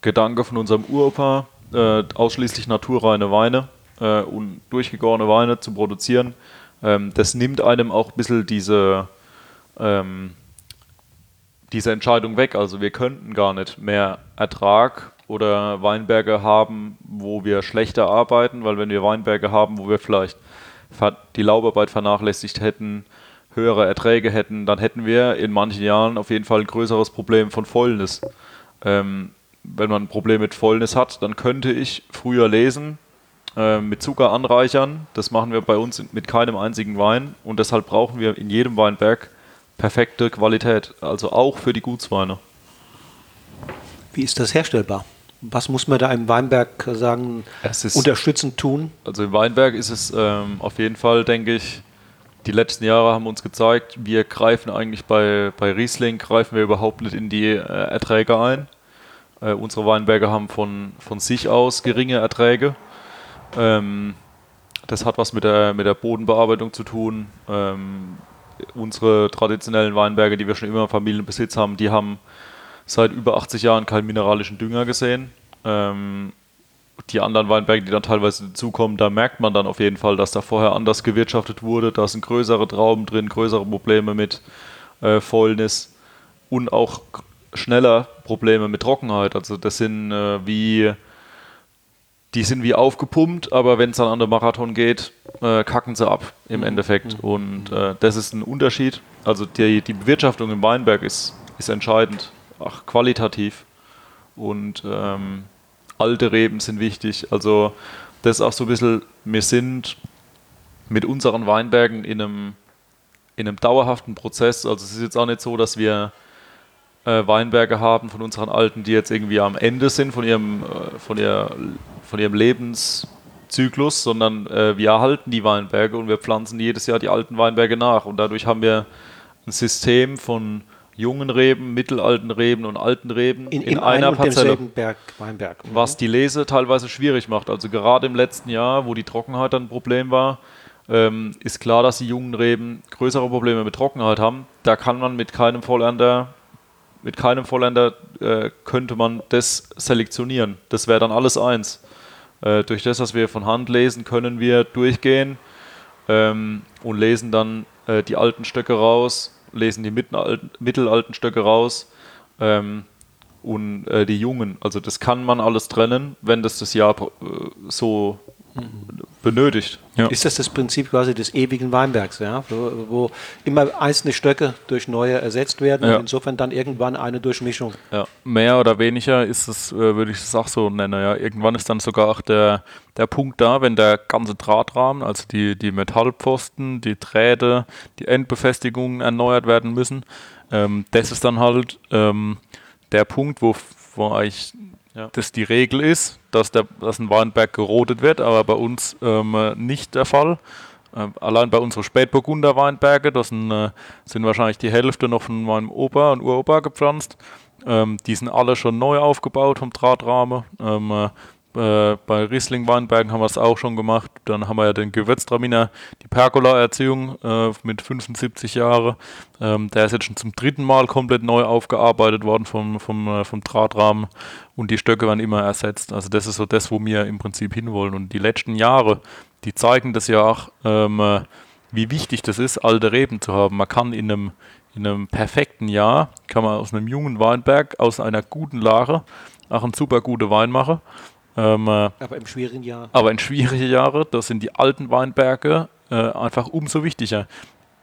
Gedanke von unserem Uropa, äh, ausschließlich naturreine Weine äh, und durchgegorene Weine zu produzieren. Ähm, das nimmt einem auch ein bisschen diese, ähm, diese Entscheidung weg. Also wir könnten gar nicht mehr Ertrag oder Weinberge haben, wo wir schlechter arbeiten, weil wenn wir Weinberge haben, wo wir vielleicht die Laubarbeit vernachlässigt hätten, höhere Erträge hätten, dann hätten wir in manchen Jahren auf jeden Fall ein größeres Problem von Fäulnis. Ähm, wenn man ein Problem mit Fäulnis hat, dann könnte ich früher lesen, äh, mit Zucker anreichern. Das machen wir bei uns mit keinem einzigen Wein und deshalb brauchen wir in jedem Weinberg perfekte Qualität, also auch für die Gutsweine. Wie ist das herstellbar? Was muss man da im Weinberg sagen, unterstützend tun? Also im Weinberg ist es ähm, auf jeden Fall, denke ich, die letzten Jahre haben uns gezeigt, wir greifen eigentlich bei, bei Riesling, greifen wir überhaupt nicht in die äh, Erträge ein. Äh, unsere Weinberge haben von, von sich aus geringe Erträge. Ähm, das hat was mit der, mit der Bodenbearbeitung zu tun. Ähm, unsere traditionellen Weinberge, die wir schon immer im Familienbesitz haben, die haben seit über 80 Jahren keinen mineralischen Dünger gesehen. Ähm, die anderen Weinberge, die dann teilweise dazukommen, da merkt man dann auf jeden Fall, dass da vorher anders gewirtschaftet wurde. Da sind größere Trauben drin, größere Probleme mit äh, Fäulnis und auch schneller Probleme mit Trockenheit. Also das sind äh, wie die sind wie aufgepumpt, aber wenn es dann an den Marathon geht, äh, kacken sie ab im mhm. Endeffekt. Mhm. Und äh, das ist ein Unterschied. Also die, die Bewirtschaftung im Weinberg ist, ist entscheidend, auch qualitativ. Und ähm, alte Reben sind wichtig. Also das ist auch so ein bisschen, wir sind mit unseren Weinbergen in einem, in einem dauerhaften Prozess. Also es ist jetzt auch nicht so, dass wir äh, Weinberge haben von unseren Alten, die jetzt irgendwie am Ende sind von ihrem, äh, von ihr, von ihrem Lebenszyklus, sondern äh, wir erhalten die Weinberge und wir pflanzen jedes Jahr die alten Weinberge nach. Und dadurch haben wir ein System von jungen Reben, mittelalten Reben und alten Reben in, in einer Parzelle. Berg, Weinberg. Mhm. Was die Lese teilweise schwierig macht. Also gerade im letzten Jahr, wo die Trockenheit dann ein Problem war, ähm, ist klar, dass die jungen Reben größere Probleme mit Trockenheit haben. Da kann man mit keinem Vollender, mit keinem Vollender äh, könnte man das selektionieren. Das wäre dann alles eins. Äh, durch das, was wir von Hand lesen, können wir durchgehen ähm, und lesen dann äh, die alten Stöcke raus lesen die mittelalten, Stöcke raus ähm, und äh, die jungen. Also das kann man alles trennen, wenn das das Jahr äh, so. Benötigt. Ja. Ist das das Prinzip quasi des ewigen Weinbergs, ja? wo, wo immer einzelne Stöcke durch neue ersetzt werden ja. und insofern dann irgendwann eine Durchmischung? Ja. Mehr oder weniger ist es, äh, würde ich es auch so nennen. Ja. Irgendwann ist dann sogar auch der, der Punkt da, wenn der ganze Drahtrahmen, also die, die Metallpfosten, die Drähte, die Endbefestigungen erneuert werden müssen. Ähm, das ist dann halt ähm, der Punkt, wo, wo eigentlich ja. das die Regel ist, dass, der, dass ein Weinberg gerodet wird, aber bei uns ähm, nicht der Fall. Ähm, allein bei unseren Spätburgunder Weinberge, das sind, äh, sind, wahrscheinlich die Hälfte noch von meinem Opa und Uropa gepflanzt. Ähm, die sind alle schon neu aufgebaut vom Drahtrahmen. Äh, bei Riesling-Weinbergen haben wir es auch schon gemacht. Dann haben wir ja den Gewürztraminer, die Pergola-Erziehung äh, mit 75 Jahren. Ähm, der ist jetzt schon zum dritten Mal komplett neu aufgearbeitet worden vom, vom, äh, vom Drahtrahmen und die Stöcke werden immer ersetzt. Also das ist so das, wo wir im Prinzip hinwollen. Und die letzten Jahre, die zeigen das ja auch, ähm, äh, wie wichtig das ist, alte Reben zu haben. Man kann in einem, in einem perfekten Jahr, kann man aus einem jungen Weinberg, aus einer guten Lage, auch einen super guten Wein machen. Ähm, äh, aber in schwierigen Jahren. Aber in schwierigen Jahren, da sind die alten Weinberge äh, einfach umso wichtiger.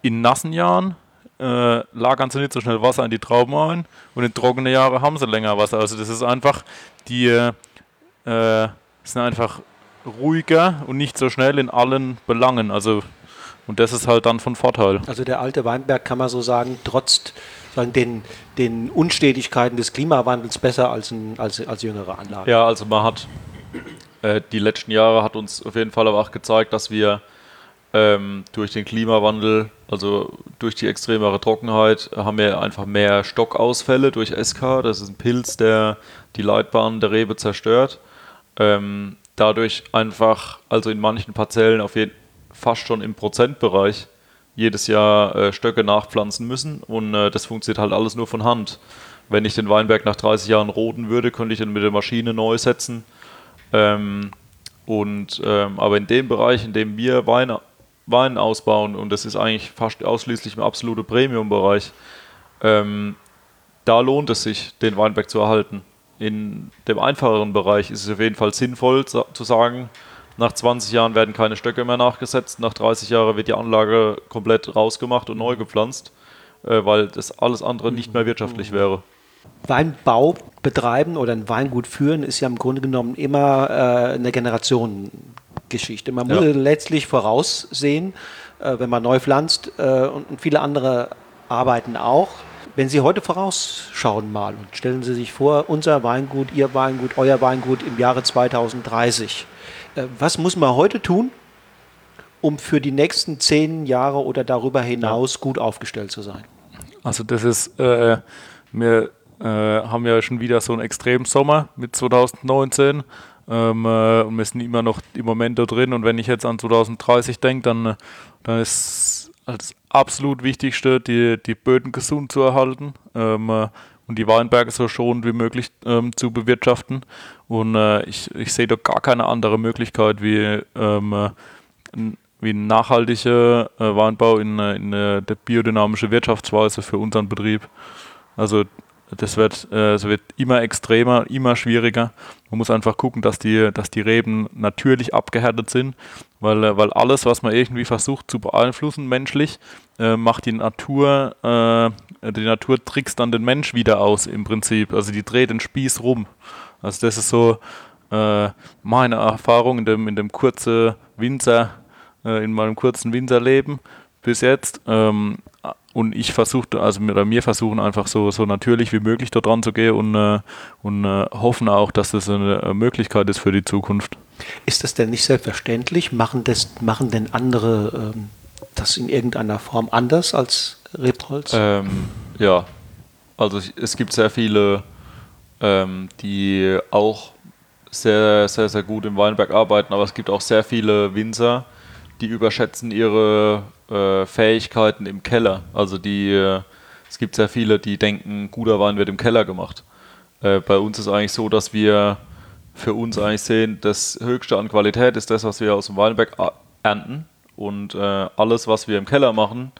In nassen Jahren äh, lagern sie nicht so schnell Wasser in die Trauben ein und in trockenen Jahren haben sie länger Wasser. Also das ist einfach, die äh, sind einfach ruhiger und nicht so schnell in allen Belangen. Also und das ist halt dann von Vorteil. Also der alte Weinberg kann man so sagen, trotz sagen, den, den Unstetigkeiten des Klimawandels besser als, ein, als, als jüngere Anlagen. Ja, also man hat äh, die letzten Jahre hat uns auf jeden Fall aber auch gezeigt, dass wir ähm, durch den Klimawandel, also durch die extremere Trockenheit, haben wir einfach mehr Stockausfälle durch SK. Das ist ein Pilz, der die Leitbahn der Rebe zerstört. Ähm, dadurch einfach, also in manchen Parzellen auf jeden fast schon im Prozentbereich jedes Jahr äh, Stöcke nachpflanzen müssen und äh, das funktioniert halt alles nur von Hand. Wenn ich den Weinberg nach 30 Jahren roden würde, könnte ich ihn mit der Maschine neu setzen. Ähm, und, ähm, aber in dem Bereich, in dem wir Wein, Wein ausbauen, und das ist eigentlich fast ausschließlich im absoluten Premium-Bereich, ähm, da lohnt es sich, den Weinberg zu erhalten. In dem einfacheren Bereich ist es auf jeden Fall sinnvoll zu sagen, nach 20 Jahren werden keine Stöcke mehr nachgesetzt, nach 30 Jahren wird die Anlage komplett rausgemacht und neu gepflanzt, äh, weil das alles andere nicht mehr wirtschaftlich mhm. wäre. Weinbau betreiben oder ein Weingut führen ist ja im Grunde genommen immer äh, eine Generationengeschichte. Man muss ja. letztlich voraussehen, äh, wenn man neu pflanzt und viele andere arbeiten auch. Wenn Sie heute vorausschauen mal und stellen Sie sich vor, unser Weingut, Ihr Weingut, euer Weingut im Jahre 2030. Äh, was muss man heute tun, um für die nächsten zehn Jahre oder darüber hinaus gut aufgestellt zu sein? Also das ist, äh, wir äh, haben ja schon wieder so einen extremen Sommer mit 2019 ähm, äh, und wir sind immer noch im Moment da drin und wenn ich jetzt an 2030 denke, dann, dann ist das absolut Wichtigste, die, die Böden gesund zu erhalten. Ähm, äh, und die Weinberge so schonend wie möglich ähm, zu bewirtschaften. Und äh, ich, ich sehe da gar keine andere Möglichkeit wie, ähm, äh, wie nachhaltiger äh, Weinbau in, äh, in äh, der biodynamischen Wirtschaftsweise für unseren Betrieb. Also das wird, äh, das wird immer extremer, immer schwieriger. Man muss einfach gucken, dass die, dass die Reben natürlich abgehärtet sind, weil, äh, weil alles, was man irgendwie versucht zu beeinflussen menschlich, äh, macht die Natur, äh, die Natur trickst dann den Mensch wieder aus im Prinzip. Also die dreht den Spieß rum. Also das ist so äh, meine Erfahrung in dem, in dem kurzen Winzer, äh, in meinem kurzen Winzerleben bis jetzt. Ähm, und ich versuche, also oder wir versuchen einfach so, so natürlich wie möglich da dran zu gehen und, äh, und äh, hoffen auch, dass das eine Möglichkeit ist für die Zukunft. Ist das denn nicht selbstverständlich? Machen, das, machen denn andere ähm, das in irgendeiner Form anders als Rebholz? Ähm, ja, also es gibt sehr viele, ähm, die auch sehr, sehr, sehr gut im Weinberg arbeiten, aber es gibt auch sehr viele Winzer, die überschätzen ihre äh, Fähigkeiten im Keller. Also die, äh, es gibt sehr viele, die denken, guter Wein wird im Keller gemacht. Äh, bei uns ist eigentlich so, dass wir für uns eigentlich sehen, das Höchste an Qualität ist das, was wir aus dem Weinberg ernten. Und äh, alles, was wir im Keller machen,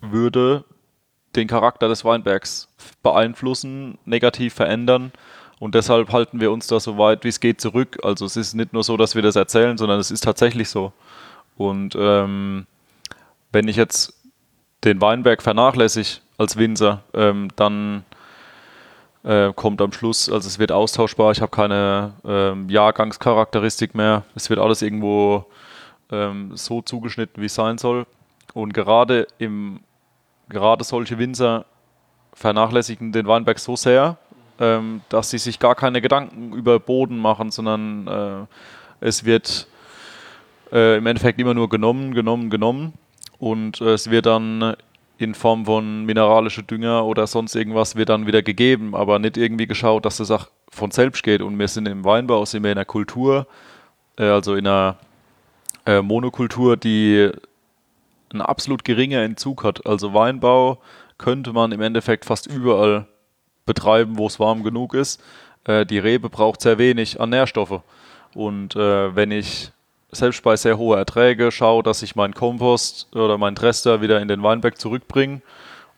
würde den Charakter des Weinbergs beeinflussen, negativ verändern. Und deshalb halten wir uns da so weit wie es geht zurück. Also es ist nicht nur so, dass wir das erzählen, sondern es ist tatsächlich so. Und ähm, wenn ich jetzt den Weinberg vernachlässige als Winzer, ähm, dann äh, kommt am Schluss, also es wird austauschbar, ich habe keine ähm, Jahrgangscharakteristik mehr, es wird alles irgendwo ähm, so zugeschnitten, wie es sein soll. Und gerade im gerade solche Winzer vernachlässigen den Weinberg so sehr, ähm, dass sie sich gar keine Gedanken über Boden machen, sondern äh, es wird äh, im Endeffekt immer nur genommen, genommen, genommen und äh, es wird dann in Form von mineralischer Dünger oder sonst irgendwas wird dann wieder gegeben, aber nicht irgendwie geschaut, dass das auch von selbst geht. Und wir sind im Weinbau, sind wir in einer Kultur, äh, also in einer äh, Monokultur, die einen absolut geringer Entzug hat. Also Weinbau könnte man im Endeffekt fast überall betreiben, wo es warm genug ist. Äh, die Rebe braucht sehr wenig an Nährstoffe. Und äh, wenn ich selbst bei sehr hohen Erträgen schaue, dass ich meinen Kompost oder meinen Trester wieder in den Weinberg zurückbringe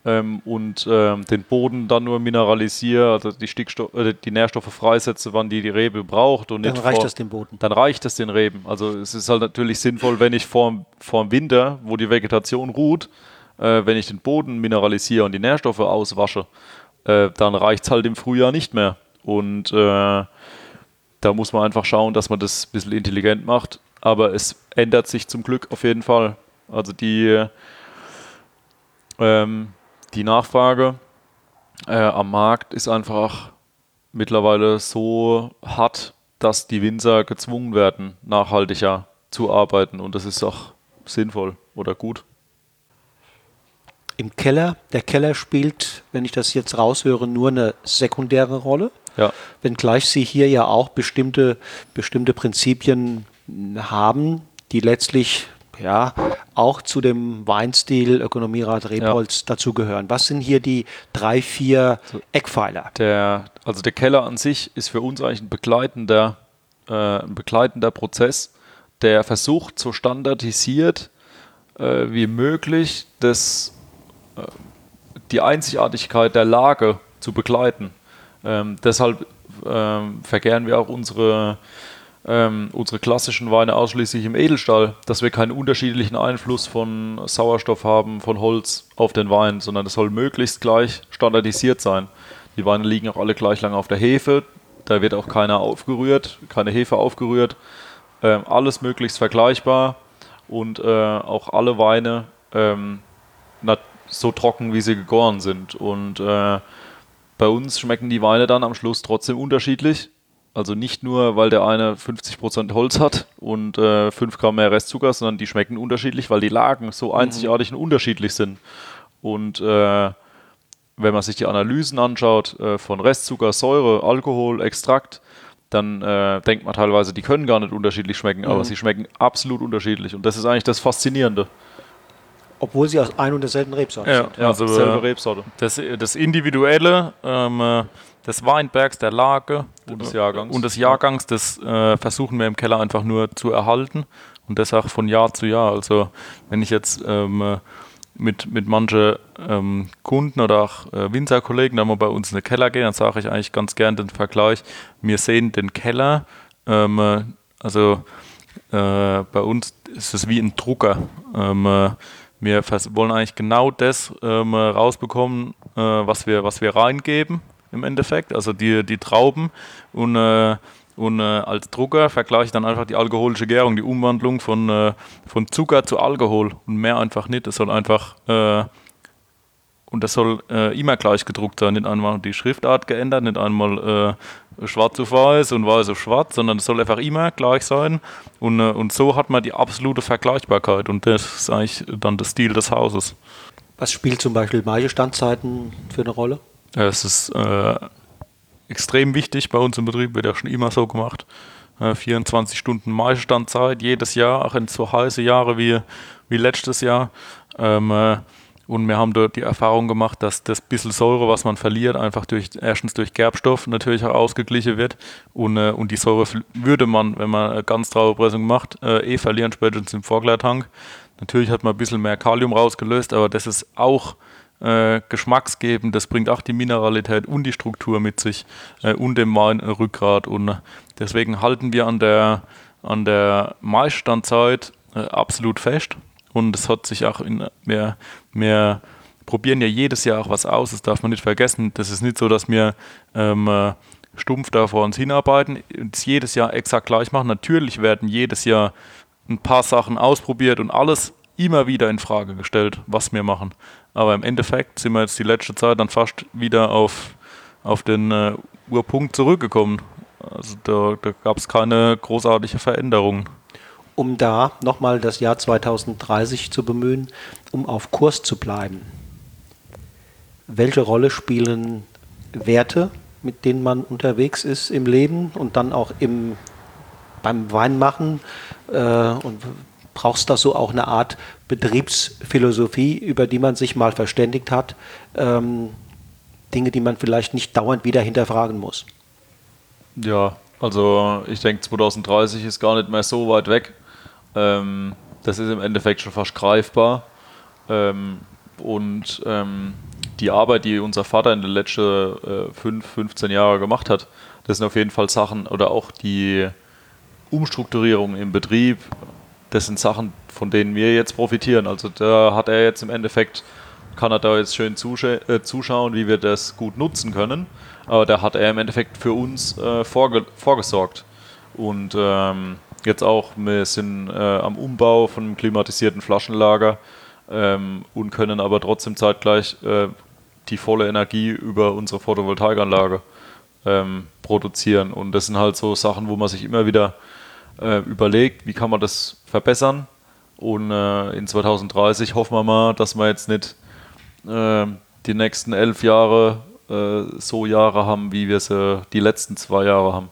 ähm, und ähm, den Boden dann nur mineralisiere, also die, Stickstoff, äh, die Nährstoffe freisetze, wann die die Rebe braucht. Und dann reicht vor, das dem Boden. Dann reicht es den Reben. Also es ist halt natürlich sinnvoll, wenn ich vor, vor dem Winter, wo die Vegetation ruht, äh, wenn ich den Boden mineralisiere und die Nährstoffe auswasche, äh, dann reicht es halt im Frühjahr nicht mehr. Und äh, da muss man einfach schauen, dass man das ein bisschen intelligent macht aber es ändert sich zum Glück auf jeden Fall. Also die, ähm, die Nachfrage äh, am Markt ist einfach mittlerweile so hart, dass die Winzer gezwungen werden, nachhaltiger zu arbeiten und das ist auch sinnvoll oder gut. Im Keller, der Keller spielt, wenn ich das jetzt raushöre, nur eine sekundäre Rolle. Ja. Wenngleich Sie hier ja auch bestimmte, bestimmte Prinzipien haben, die letztlich ja auch zu dem Weinstil Ökonomierat Rebholz ja. dazugehören. Was sind hier die drei, vier Eckpfeiler? Der, also der Keller an sich ist für uns eigentlich ein begleitender, äh, ein begleitender Prozess, der versucht, so standardisiert äh, wie möglich das, äh, die Einzigartigkeit der Lage zu begleiten. Ähm, deshalb ähm, vergären wir auch unsere ähm, unsere klassischen Weine ausschließlich im Edelstahl, dass wir keinen unterschiedlichen Einfluss von Sauerstoff haben, von Holz auf den Wein, sondern es soll möglichst gleich standardisiert sein. Die Weine liegen auch alle gleich lang auf der Hefe, da wird auch keiner aufgerührt, keine Hefe aufgerührt. Ähm, alles möglichst vergleichbar und äh, auch alle Weine ähm, so trocken, wie sie gegoren sind. Und äh, bei uns schmecken die Weine dann am Schluss trotzdem unterschiedlich also nicht nur, weil der eine 50% Holz hat und äh, 5 Gramm mehr Restzucker, sondern die schmecken unterschiedlich, weil die Lagen so mhm. einzigartig und unterschiedlich sind. Und äh, wenn man sich die Analysen anschaut äh, von Restzucker, Säure, Alkohol, Extrakt, dann äh, denkt man teilweise, die können gar nicht unterschiedlich schmecken, mhm. aber sie schmecken absolut unterschiedlich. Und das ist eigentlich das Faszinierende. Obwohl sie aus ein und derselben Rebsorte ja, sind. Ja, also selbe Rebsorte. Das, das Individuelle ähm, äh, des Weinbergs, der Lage und des Jahrgangs, und des Jahrgangs das äh, versuchen wir im Keller einfach nur zu erhalten und das auch von Jahr zu Jahr. Also wenn ich jetzt ähm, mit, mit manchen ähm, Kunden oder auch äh, Winzerkollegen da mal bei uns in den Keller gehen, dann sage ich eigentlich ganz gern den Vergleich, wir sehen den Keller, ähm, also äh, bei uns ist es wie ein Drucker. Ähm, äh, wir wollen eigentlich genau das ähm, rausbekommen, äh, was, wir, was wir reingeben im Endeffekt, also die, die Trauben und, äh, und äh, als Drucker vergleiche ich dann einfach die alkoholische Gärung, die Umwandlung von, äh, von Zucker zu Alkohol und mehr einfach nicht. Es soll einfach äh, und das soll äh, immer gleich gedruckt sein, nicht einmal die Schriftart geändert, nicht einmal äh, schwarz auf weiß und weiß auf schwarz, sondern es soll einfach immer gleich sein. Und, äh, und so hat man die absolute Vergleichbarkeit und das ist eigentlich dann der Stil des Hauses. Was spielt zum Beispiel Maisestandzeiten für eine Rolle? Es ist äh, extrem wichtig bei uns im Betrieb, wird ja schon immer so gemacht. Äh, 24 Stunden Maistandzeit jedes Jahr, auch in so heiße Jahre wie, wie letztes Jahr. Ähm, äh, und wir haben dort die Erfahrung gemacht, dass das bisschen Säure, was man verliert, einfach durch erstens durch Gerbstoff natürlich auch ausgeglichen wird. Und, äh, und die Säure würde man, wenn man ganz traube Pressung macht, äh, eh verlieren, spätestens im Vorgleittank. Natürlich hat man ein bisschen mehr Kalium rausgelöst, aber das ist auch äh, geschmacksgebend. Das bringt auch die Mineralität und die Struktur mit sich äh, und dem Weinrückgrat. Und deswegen halten wir an der, an der Maisstandzeit äh, absolut fest und es hat sich auch in mehr, mehr probieren ja jedes Jahr auch was aus, das darf man nicht vergessen. Das ist nicht so, dass wir ähm, äh, stumpf da vor uns hinarbeiten, es jedes Jahr exakt gleich machen. Natürlich werden jedes Jahr ein paar Sachen ausprobiert und alles immer wieder in Frage gestellt, was wir machen. Aber im Endeffekt sind wir jetzt die letzte Zeit dann fast wieder auf, auf den äh, Urpunkt zurückgekommen. Also da, da gab es keine großartige Veränderung. Um da nochmal das Jahr 2030 zu bemühen, um auf Kurs zu bleiben. Welche Rolle spielen Werte, mit denen man unterwegs ist im Leben und dann auch im, beim Weinmachen? Äh, und brauchst du da so auch eine Art Betriebsphilosophie, über die man sich mal verständigt hat? Ähm, Dinge, die man vielleicht nicht dauernd wieder hinterfragen muss. Ja, also ich denke 2030 ist gar nicht mehr so weit weg. Ähm, das ist im Endeffekt schon fast greifbar. Ähm, und ähm, die Arbeit, die unser Vater in den letzten äh, 5, 15 Jahren gemacht hat, das sind auf jeden Fall Sachen oder auch die Umstrukturierung im Betrieb, das sind Sachen, von denen wir jetzt profitieren. Also da hat er jetzt im Endeffekt, kann er da jetzt schön zuscha äh, zuschauen, wie wir das gut nutzen können. Aber da hat er im Endeffekt für uns äh, vorge vorgesorgt. Und ähm, jetzt auch, wir sind äh, am Umbau von einem klimatisierten Flaschenlager ähm, und können aber trotzdem zeitgleich äh, die volle Energie über unsere Photovoltaikanlage ähm, produzieren. Und das sind halt so Sachen, wo man sich immer wieder äh, überlegt, wie kann man das verbessern. Und äh, in 2030 hoffen wir mal, dass wir jetzt nicht äh, die nächsten elf Jahre äh, so Jahre haben, wie wir sie die letzten zwei Jahre haben,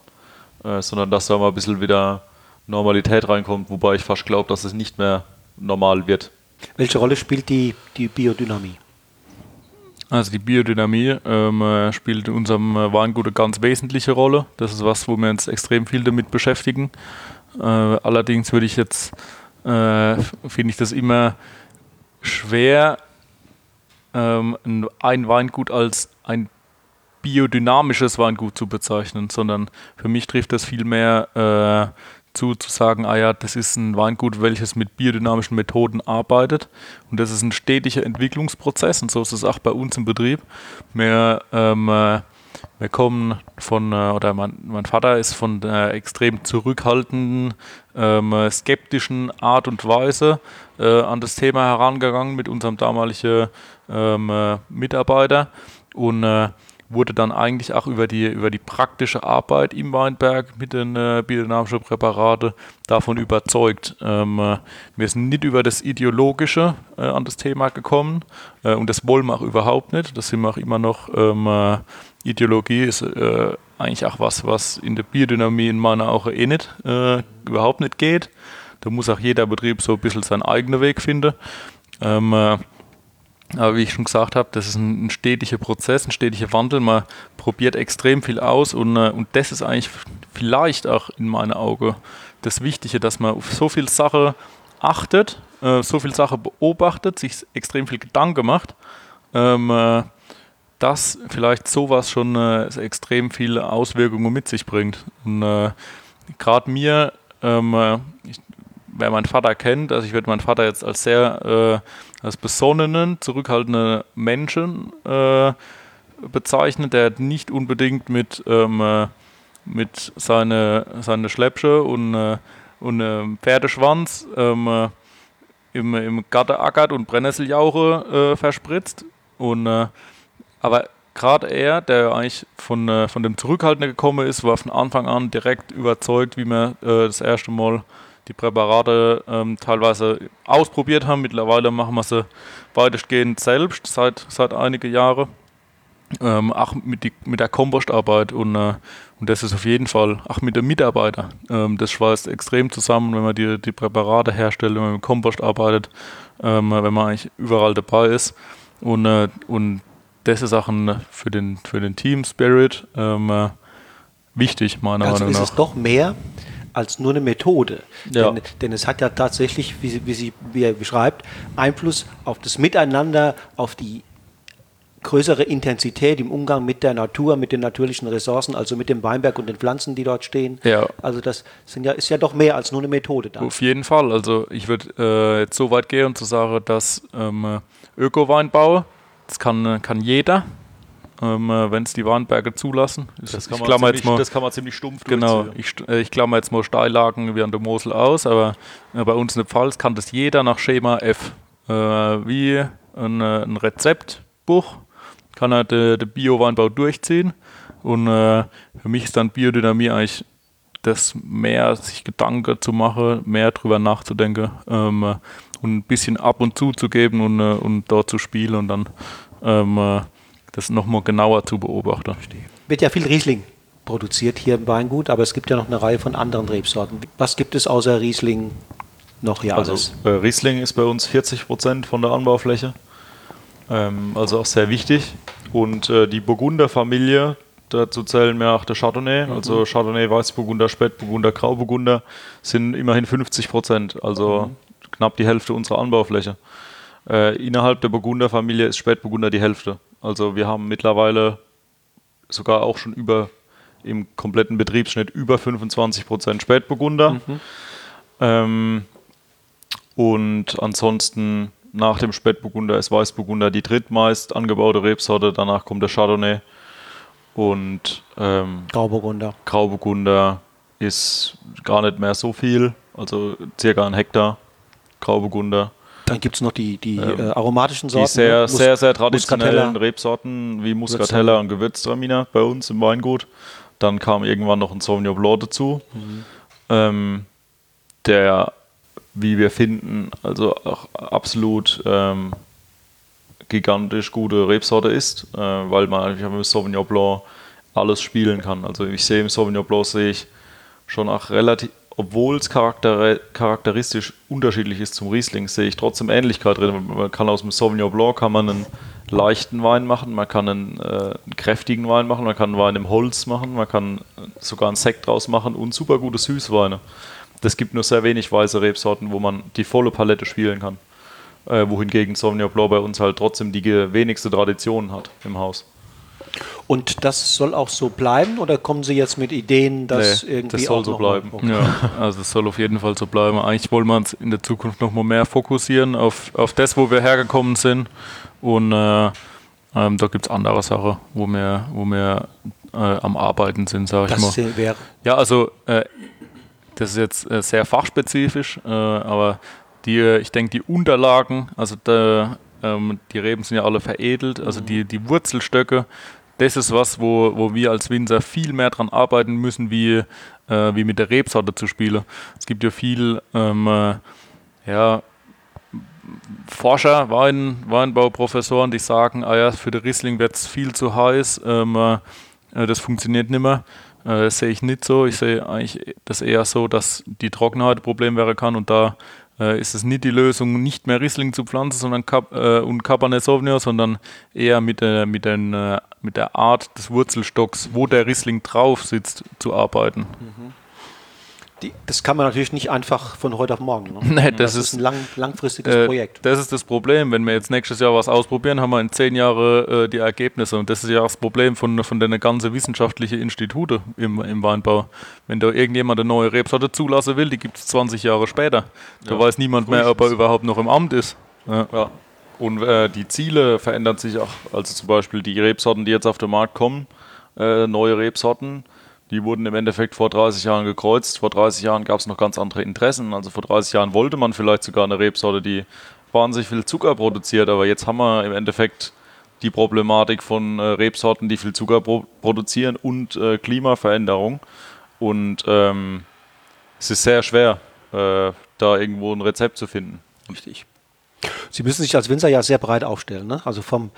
äh, sondern dass da mal ein bisschen wieder Normalität reinkommt, wobei ich fast glaube, dass es nicht mehr normal wird. Welche Rolle spielt die, die Biodynamie? Also die Biodynamie ähm, äh, spielt in unserem Weingut eine ganz wesentliche Rolle. Das ist was, wo wir uns extrem viel damit beschäftigen. Äh, allerdings würde ich jetzt, äh, finde ich das immer schwer, ähm, ein Weingut als ein biodynamisches Weingut zu bezeichnen, sondern für mich trifft das vielmehr äh, zu, zu sagen, ah ja, das ist ein Weingut, welches mit biodynamischen Methoden arbeitet. Und das ist ein stetiger Entwicklungsprozess und so ist es auch bei uns im Betrieb. Wir, ähm, äh, wir kommen von, äh, oder mein, mein Vater ist von der extrem zurückhaltenden, ähm, skeptischen Art und Weise äh, an das Thema herangegangen mit unserem damaligen ähm, äh, Mitarbeiter. Und äh, wurde dann eigentlich auch über die, über die praktische Arbeit im Weinberg mit den äh, biodynamischen Präparaten davon überzeugt. Ähm, äh, wir sind nicht über das Ideologische äh, an das Thema gekommen äh, und das wollen wir auch überhaupt nicht. Das sind wir auch immer noch. Ähm, äh, Ideologie ist äh, eigentlich auch was, was in der Biodynamie in meiner Augen eh nicht, überhaupt nicht geht. Da muss auch jeder Betrieb so ein bisschen seinen eigenen Weg finden. Ähm, aber wie ich schon gesagt habe, das ist ein, ein stetiger Prozess, ein stetiger Wandel. Man probiert extrem viel aus und, äh, und das ist eigentlich vielleicht auch in meinen Augen das Wichtige, dass man auf so viel Sache achtet, äh, so viel Sache beobachtet, sich extrem viel Gedanken macht, ähm, äh, dass vielleicht sowas schon äh, extrem viele Auswirkungen mit sich bringt. Und äh, gerade mir, ähm, äh, ich, wer meinen Vater kennt, also ich würde meinen Vater jetzt als sehr als besonnenen, zurückhaltenden Menschen äh, bezeichnet, der nicht unbedingt mit, ähm, äh, mit seine, seine Schläppsche und, äh, und äh, Pferdeschwanz ähm, äh, im, im Garten ackert und Brennnesseljauche äh, verspritzt. Und, aber gerade er, der eigentlich von, von dem Zurückhaltenden gekommen ist, war von Anfang an direkt überzeugt, wie man das erste Mal die Präparate ähm, teilweise ausprobiert haben. Mittlerweile machen wir sie weitestgehend selbst seit, seit einigen Jahren. Ähm, auch mit, die, mit der Kompostarbeit und, äh, und das ist auf jeden Fall, auch mit den Mitarbeitern. Ähm, das schweißt extrem zusammen, wenn man die, die Präparate herstellt, wenn man mit Kompost arbeitet, ähm, wenn man eigentlich überall dabei ist. Und, äh, und das ist auch ein, für, den, für den Team Spirit ähm, äh, wichtig, meiner also Meinung nach. Also ist es doch mehr als nur eine Methode. Ja. Denn, denn, es hat ja tatsächlich, wie, wie sie wie er beschreibt, Einfluss auf das Miteinander, auf die größere Intensität im Umgang mit der Natur, mit den natürlichen Ressourcen, also mit dem Weinberg und den Pflanzen, die dort stehen. Ja. Also das sind ja, ist ja doch mehr als nur eine Methode da. Auf jeden Fall. Also ich würde äh, jetzt so weit gehen und zu sagen, dass ähm, Öko-Weinbau, das kann, kann jeder, ähm, wenn es die Weinberge zulassen. Das kann, ich man ziemlich, mal, das kann man ziemlich stumpf Genau, ich, äh, ich klammer jetzt mal Steillagen wie an der Mosel aus, aber äh, bei uns in der Pfalz kann das jeder nach Schema F. Äh, wie ein, äh, ein Rezeptbuch kann er den de Bio-Weinbau durchziehen. Und äh, für mich ist dann Biodynamie eigentlich das mehr, sich Gedanken zu machen, mehr drüber nachzudenken ähm, äh, und ein bisschen ab und zu zu geben und, äh, und dort zu spielen und dann ähm, äh, das nochmal genauer zu beobachten. Wird ja viel Riesling produziert hier im Weingut, aber es gibt ja noch eine Reihe von anderen Rebsorten. Was gibt es außer Riesling noch hier Also alles? äh, Riesling ist bei uns 40 Prozent von der Anbaufläche. Ähm, also auch sehr wichtig. Und äh, die Burgunder-Familie, dazu zählen wir auch der Chardonnay, also Chardonnay, Weißburgunder, Spätburgunder, Grauburgunder, sind immerhin 50 Prozent, also knapp die Hälfte unserer Anbaufläche. Äh, innerhalb der Burgunder-Familie ist Spätburgunder die Hälfte. Also wir haben mittlerweile sogar auch schon über im kompletten Betriebsschnitt über 25 Prozent Spätburgunder. Ähm, und ansonsten nach dem Spätburgunder ist Weißburgunder die drittmeist angebaute Rebsorte. Danach kommt der Chardonnay. Und ähm, Grauburgunder. Grauburgunder ist gar nicht mehr so viel, also circa ein Hektar Grauburgunder. Dann gibt es noch die, die Ähm, äh, aromatischen Sorten. Die sehr, ne? Mus- sehr, sehr traditionellen. Rebsorten wie Muscatella und Gewürztraminer bei uns im Weingut. Dann kam irgendwann noch ein Sauvignon Blanc dazu, ähm, der, wie wir finden, also auch absolut ähm, gigantisch gute Rebsorte ist, äh, weil man eigentlich mit Sauvignon Blanc alles spielen kann. Also ich sehe im Sauvignon Blanc sehe ich schon auch relativ, obwohl es charakter charakteristisch unterschiedlich ist zum Riesling, sehe ich trotzdem Ähnlichkeit drin. Man kann aus dem Sauvignon Blanc kann man einen leichten Wein machen, man kann einen, äh, einen kräftigen Wein machen, man kann einen Wein im Holz machen, man kann sogar einen Sekt draus machen und super gute Süßweine. Das gibt nur sehr wenig weiße Rebsorten, wo man die volle Palette spielen kann. Äh, wohingegen Sauvignon Blanc bei uns halt trotzdem die wenigste Tradition hat im Haus. Und das soll auch so bleiben oder kommen Sie jetzt mit Ideen, dass Nee, irgendwie das soll auch so bleiben. Okay. Ja, also es soll auf jeden Fall so bleiben. Eigentlich wollen wir uns in der Zukunft noch mal mehr fokussieren auf, auf das, wo wir hergekommen sind. Und äh, ähm, da gibt es andere Sachen, wo wir, wo wir äh, am Arbeiten sind, sage ich mal. Das wäre Ja, also äh, das ist jetzt äh, sehr fachspezifisch, äh, aber die, äh, ich denke, die Unterlagen, also der, ähm, die Reben sind ja alle veredelt, also die, die Wurzelstöcke, das ist was, wo, wo wir als Winzer viel mehr dran arbeiten müssen, wie, äh, wie mit der Rebsorte zu spielen. Es gibt ja viel, ähm, äh, ja, Forscher, Wein, Weinbauprofessoren, die sagen, ah ja, für den Riesling wird es viel zu heiß, ähm, äh, das funktioniert nicht mehr. Äh, das sehe ich nicht so. Ich sehe eigentlich das eher so, dass die Trockenheit ein Problem werden kann und da ist es nicht die Lösung, nicht mehr Riesling zu pflanzen sondern Cap äh, und Cabernet Sauvignon, sondern eher mit der, mit, den, äh, mit der Art des Wurzelstocks, wo der Riesling drauf sitzt, zu arbeiten. Die, das kann man natürlich nicht einfach von heute auf morgen. Ne? Nee, Das, das ist ist- ein lang, langfristiges Äh, Projekt. Das ist das Problem. Wenn wir jetzt nächstes Jahr was ausprobieren, haben wir in zehn Jahren äh, die Ergebnisse. Und das ist ja auch das Problem von, von den ganzen wissenschaftlichen Institute im, im Weinbau. Wenn da irgendjemand eine neue Rebsorte zulassen will, die gibt es 20 Jahre später. Da Ja, weiß niemand mehr, ob er überhaupt noch im Amt ist. Ja. Ja. Und äh, die Ziele verändern sich auch. Also zum Beispiel die Rebsorten, die jetzt auf den Markt kommen, äh, neue Rebsorten, die wurden im Endeffekt vor 30 Jahren gekreuzt. Vor 30 Jahren gab es noch ganz andere Interessen. Also vor 30 Jahren wollte man vielleicht sogar eine Rebsorte, die wahnsinnig viel Zucker produziert, aber jetzt haben wir im Endeffekt die Problematik von äh, Rebsorten, die viel Zucker pro produzieren und äh, Klimaveränderung. Und ähm, es ist sehr schwer, äh, da irgendwo ein Rezept zu finden. Richtig. Sie müssen sich als Winzer ja sehr breit aufstellen. Ne? Also vom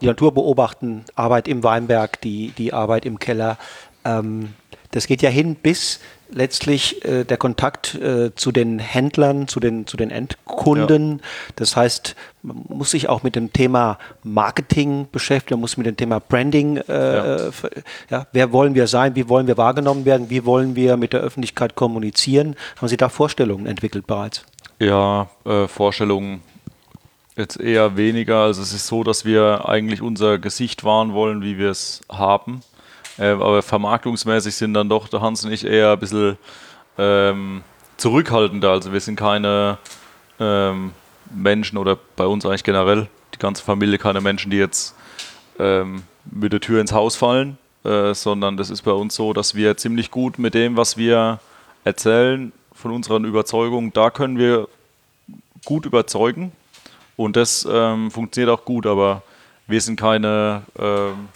die Natur beobachten, Arbeit im Weinberg, die, die Arbeit im Keller. Ähm, das geht ja hin bis letztlich äh, der Kontakt äh, zu den Händlern, zu den, zu den Endkunden. Das heißt, man muss sich auch mit dem Thema Marketing beschäftigen, man muss mit dem Thema Branding, äh, Ja. äh, ja, wer wollen wir sein, wie wollen wir wahrgenommen werden, wie wollen wir mit der Öffentlichkeit kommunizieren. Haben Sie da Vorstellungen entwickelt bereits? Ja, äh, Vorstellungen Jetzt eher weniger. Also es ist so, dass wir eigentlich unser Gesicht wahren wollen, wie wir es haben. Äh, aber vermarktungsmäßig sind dann doch der Hans und ich eher ein bisschen ähm, zurückhaltender. Also wir sind keine ähm, Menschen oder bei uns eigentlich generell die ganze Familie keine Menschen, die jetzt ähm, mit der Tür ins Haus fallen, äh, sondern das ist bei uns so, dass wir ziemlich gut mit dem, was wir erzählen, von unseren Überzeugungen, da können wir gut überzeugen und das ähm, funktioniert auch gut, aber wir sind keine. Ähm,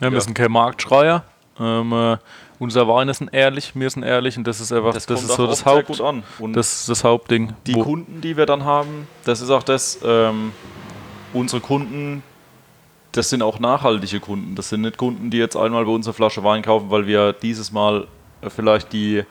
ja, wir ja. sind kein Marktschreier. Ähm, äh, unser Wein ist ehrlich, wir sind ehrlich und das ist einfach das, das ist so das Haupt, das ist das Hauptding. Die Kunden, die wir dann haben, das ist auch das. Ähm, unsere Kunden, das sind auch nachhaltige Kunden. Das sind nicht Kunden, die jetzt einmal bei uns eine Flasche Wein kaufen, weil wir dieses Mal vielleicht die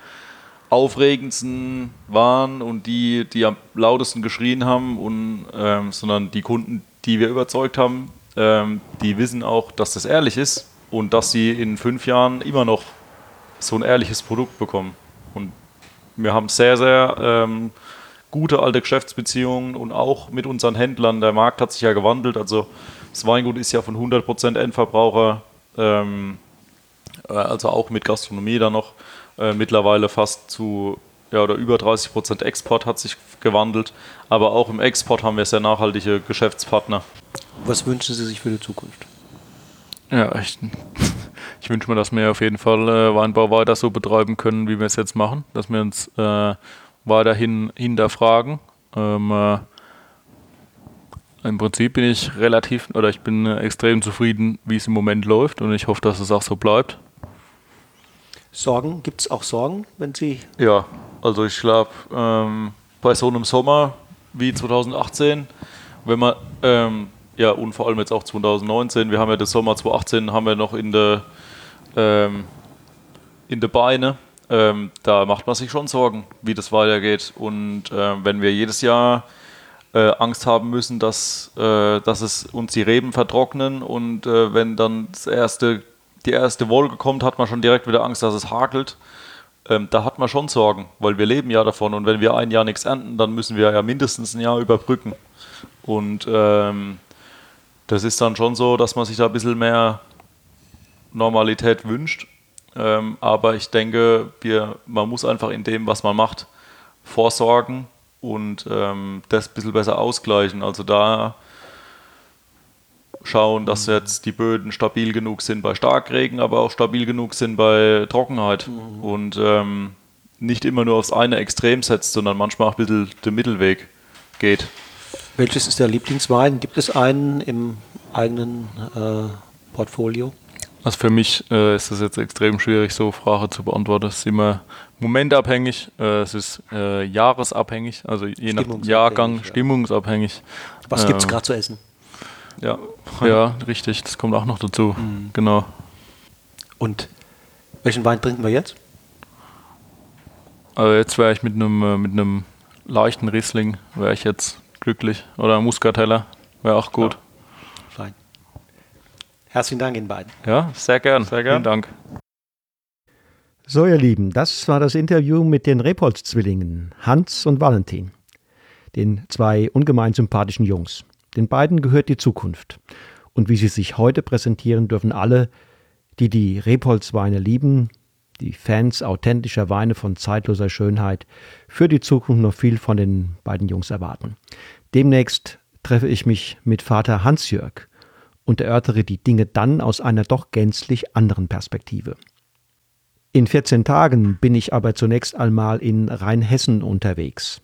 aufregendsten waren und die, die am lautesten geschrien haben, und, ähm, sondern die Kunden, die wir überzeugt haben, ähm, die wissen auch, dass das ehrlich ist und dass sie in fünf Jahren immer noch so ein ehrliches Produkt bekommen. Und wir haben sehr, sehr ähm, gute alte Geschäftsbeziehungen und auch mit unseren Händlern. Der Markt hat sich ja gewandelt. Also das Weingut ist ja von 100% Endverbraucher, ähm, äh, also auch mit Gastronomie da noch äh, mittlerweile fast zu ja, oder über 30 Prozent Export hat sich gewandelt. Aber auch im Export haben wir sehr nachhaltige Geschäftspartner. Was wünschen Sie sich für die Zukunft? Ja, ich, ich wünsche mir, dass wir auf jeden Fall äh, Weinbau weiter so betreiben können, wie wir es jetzt machen. Dass wir uns äh, weiterhin hinterfragen. Ähm, äh, Im Prinzip bin ich relativ oder ich bin äh, extrem zufrieden, wie es im Moment läuft und ich hoffe, dass es auch so bleibt. Sorgen? Gibt es auch Sorgen, wenn Sie. Ja, also ich glaube, ähm, bei so einem Sommer wie 2018, wenn man, ähm, ja, und vor allem jetzt auch 2019, wir haben ja das Sommer 2018, haben wir noch in der ähm, in der Beine. Ähm, da macht man sich schon Sorgen, wie das weitergeht. Und äh, wenn wir jedes Jahr äh, Angst haben müssen, dass, äh, dass es uns die Reben vertrocknen und äh, wenn dann das erste die erste Wolke kommt, hat man schon direkt wieder Angst, dass es hakelt. Ähm, da hat man schon Sorgen, weil wir leben ja davon und wenn wir ein Jahr nichts ernten, dann müssen wir ja mindestens ein Jahr überbrücken. Und ähm, das ist dann schon so, dass man sich da ein bisschen mehr Normalität wünscht. Ähm, aber ich denke, wir, man muss einfach in dem, was man macht, vorsorgen und ähm, das ein bisschen besser ausgleichen. Also da schauen, dass mhm. jetzt die Böden stabil genug sind bei Starkregen, aber auch stabil genug sind bei Trockenheit mhm. und ähm, nicht immer nur aufs eine Extrem setzt, sondern manchmal auch ein bisschen den Mittelweg geht. Welches ist der Lieblingswein? Gibt es einen im eigenen äh, Portfolio? Also für mich äh, ist das jetzt extrem schwierig, so Frage zu beantworten. Es ist immer momentabhängig, äh, es ist äh, jahresabhängig, also je nach Jahrgang ja. stimmungsabhängig. Was gibt es ähm, gerade zu essen? Ja, ja, richtig, das kommt auch noch dazu. Mhm. Genau. Und welchen Wein trinken wir jetzt? Also jetzt wäre ich mit einem äh, mit einem leichten Riesling, wäre ich jetzt glücklich. Oder Muscateller, wäre auch gut. Ja. Fein. Herzlichen Dank Ihnen beiden. Ja, sehr gern. Sehr gern. Vielen Dank. So, ihr Lieben, das war das Interview mit den Repolz-Zwillingen, Hans und Valentin, den zwei ungemein sympathischen Jungs. Den beiden gehört die Zukunft. Und wie sie sich heute präsentieren, dürfen alle, die die Repolz-Weine lieben, die Fans authentischer Weine von zeitloser Schönheit, für die Zukunft noch viel von den beiden Jungs erwarten. Demnächst treffe ich mich mit Vater Hans-Jörg und erörtere die Dinge dann aus einer doch gänzlich anderen Perspektive. In 14 Tagen bin ich aber zunächst einmal in Rheinhessen unterwegs.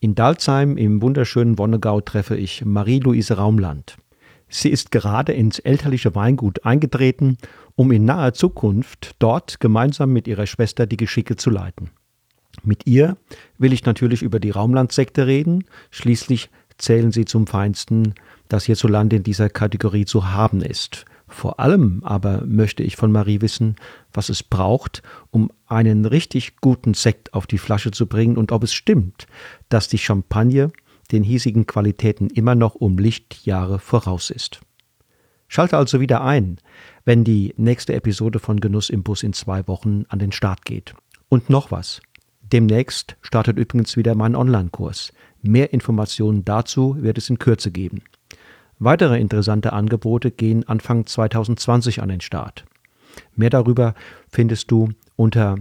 In Dalzheim im wunderschönen Wonnegau treffe ich Marie-Louise Raumland. Sie ist gerade ins elterliche Weingut eingetreten, um in naher Zukunft dort gemeinsam mit ihrer Schwester die Geschicke zu leiten. Mit ihr will ich natürlich über die Raumlandsekte reden, schließlich zählen sie zum Feinsten, das hierzulande in dieser Kategorie zu haben ist. Vor allem aber möchte ich von Marie wissen, was es braucht, um einen richtig guten Sekt auf die Flasche zu bringen und ob es stimmt, dass die Champagne den hiesigen Qualitäten immer noch um Lichtjahre voraus ist. Schalte also wieder ein, wenn die nächste Episode von Genuss im Bus in zwei Wochen an den Start geht. Und noch was. Demnächst startet übrigens wieder mein Online-Kurs. Mehr Informationen dazu wird es in Kürze geben. Weitere interessante Angebote gehen Anfang 2020 an den Start. Mehr darüber findest du unter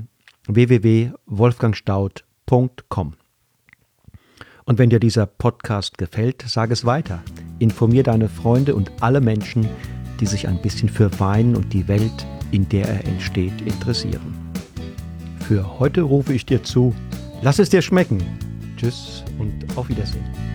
www.wolfgangstaud.com. Und wenn dir dieser Podcast gefällt, sag es weiter. Informier deine Freunde und alle Menschen, die sich ein bisschen für Wein und die Welt, in der er entsteht, interessieren. Für heute rufe ich dir zu, lass es dir schmecken. Tschüss und auf Wiedersehen.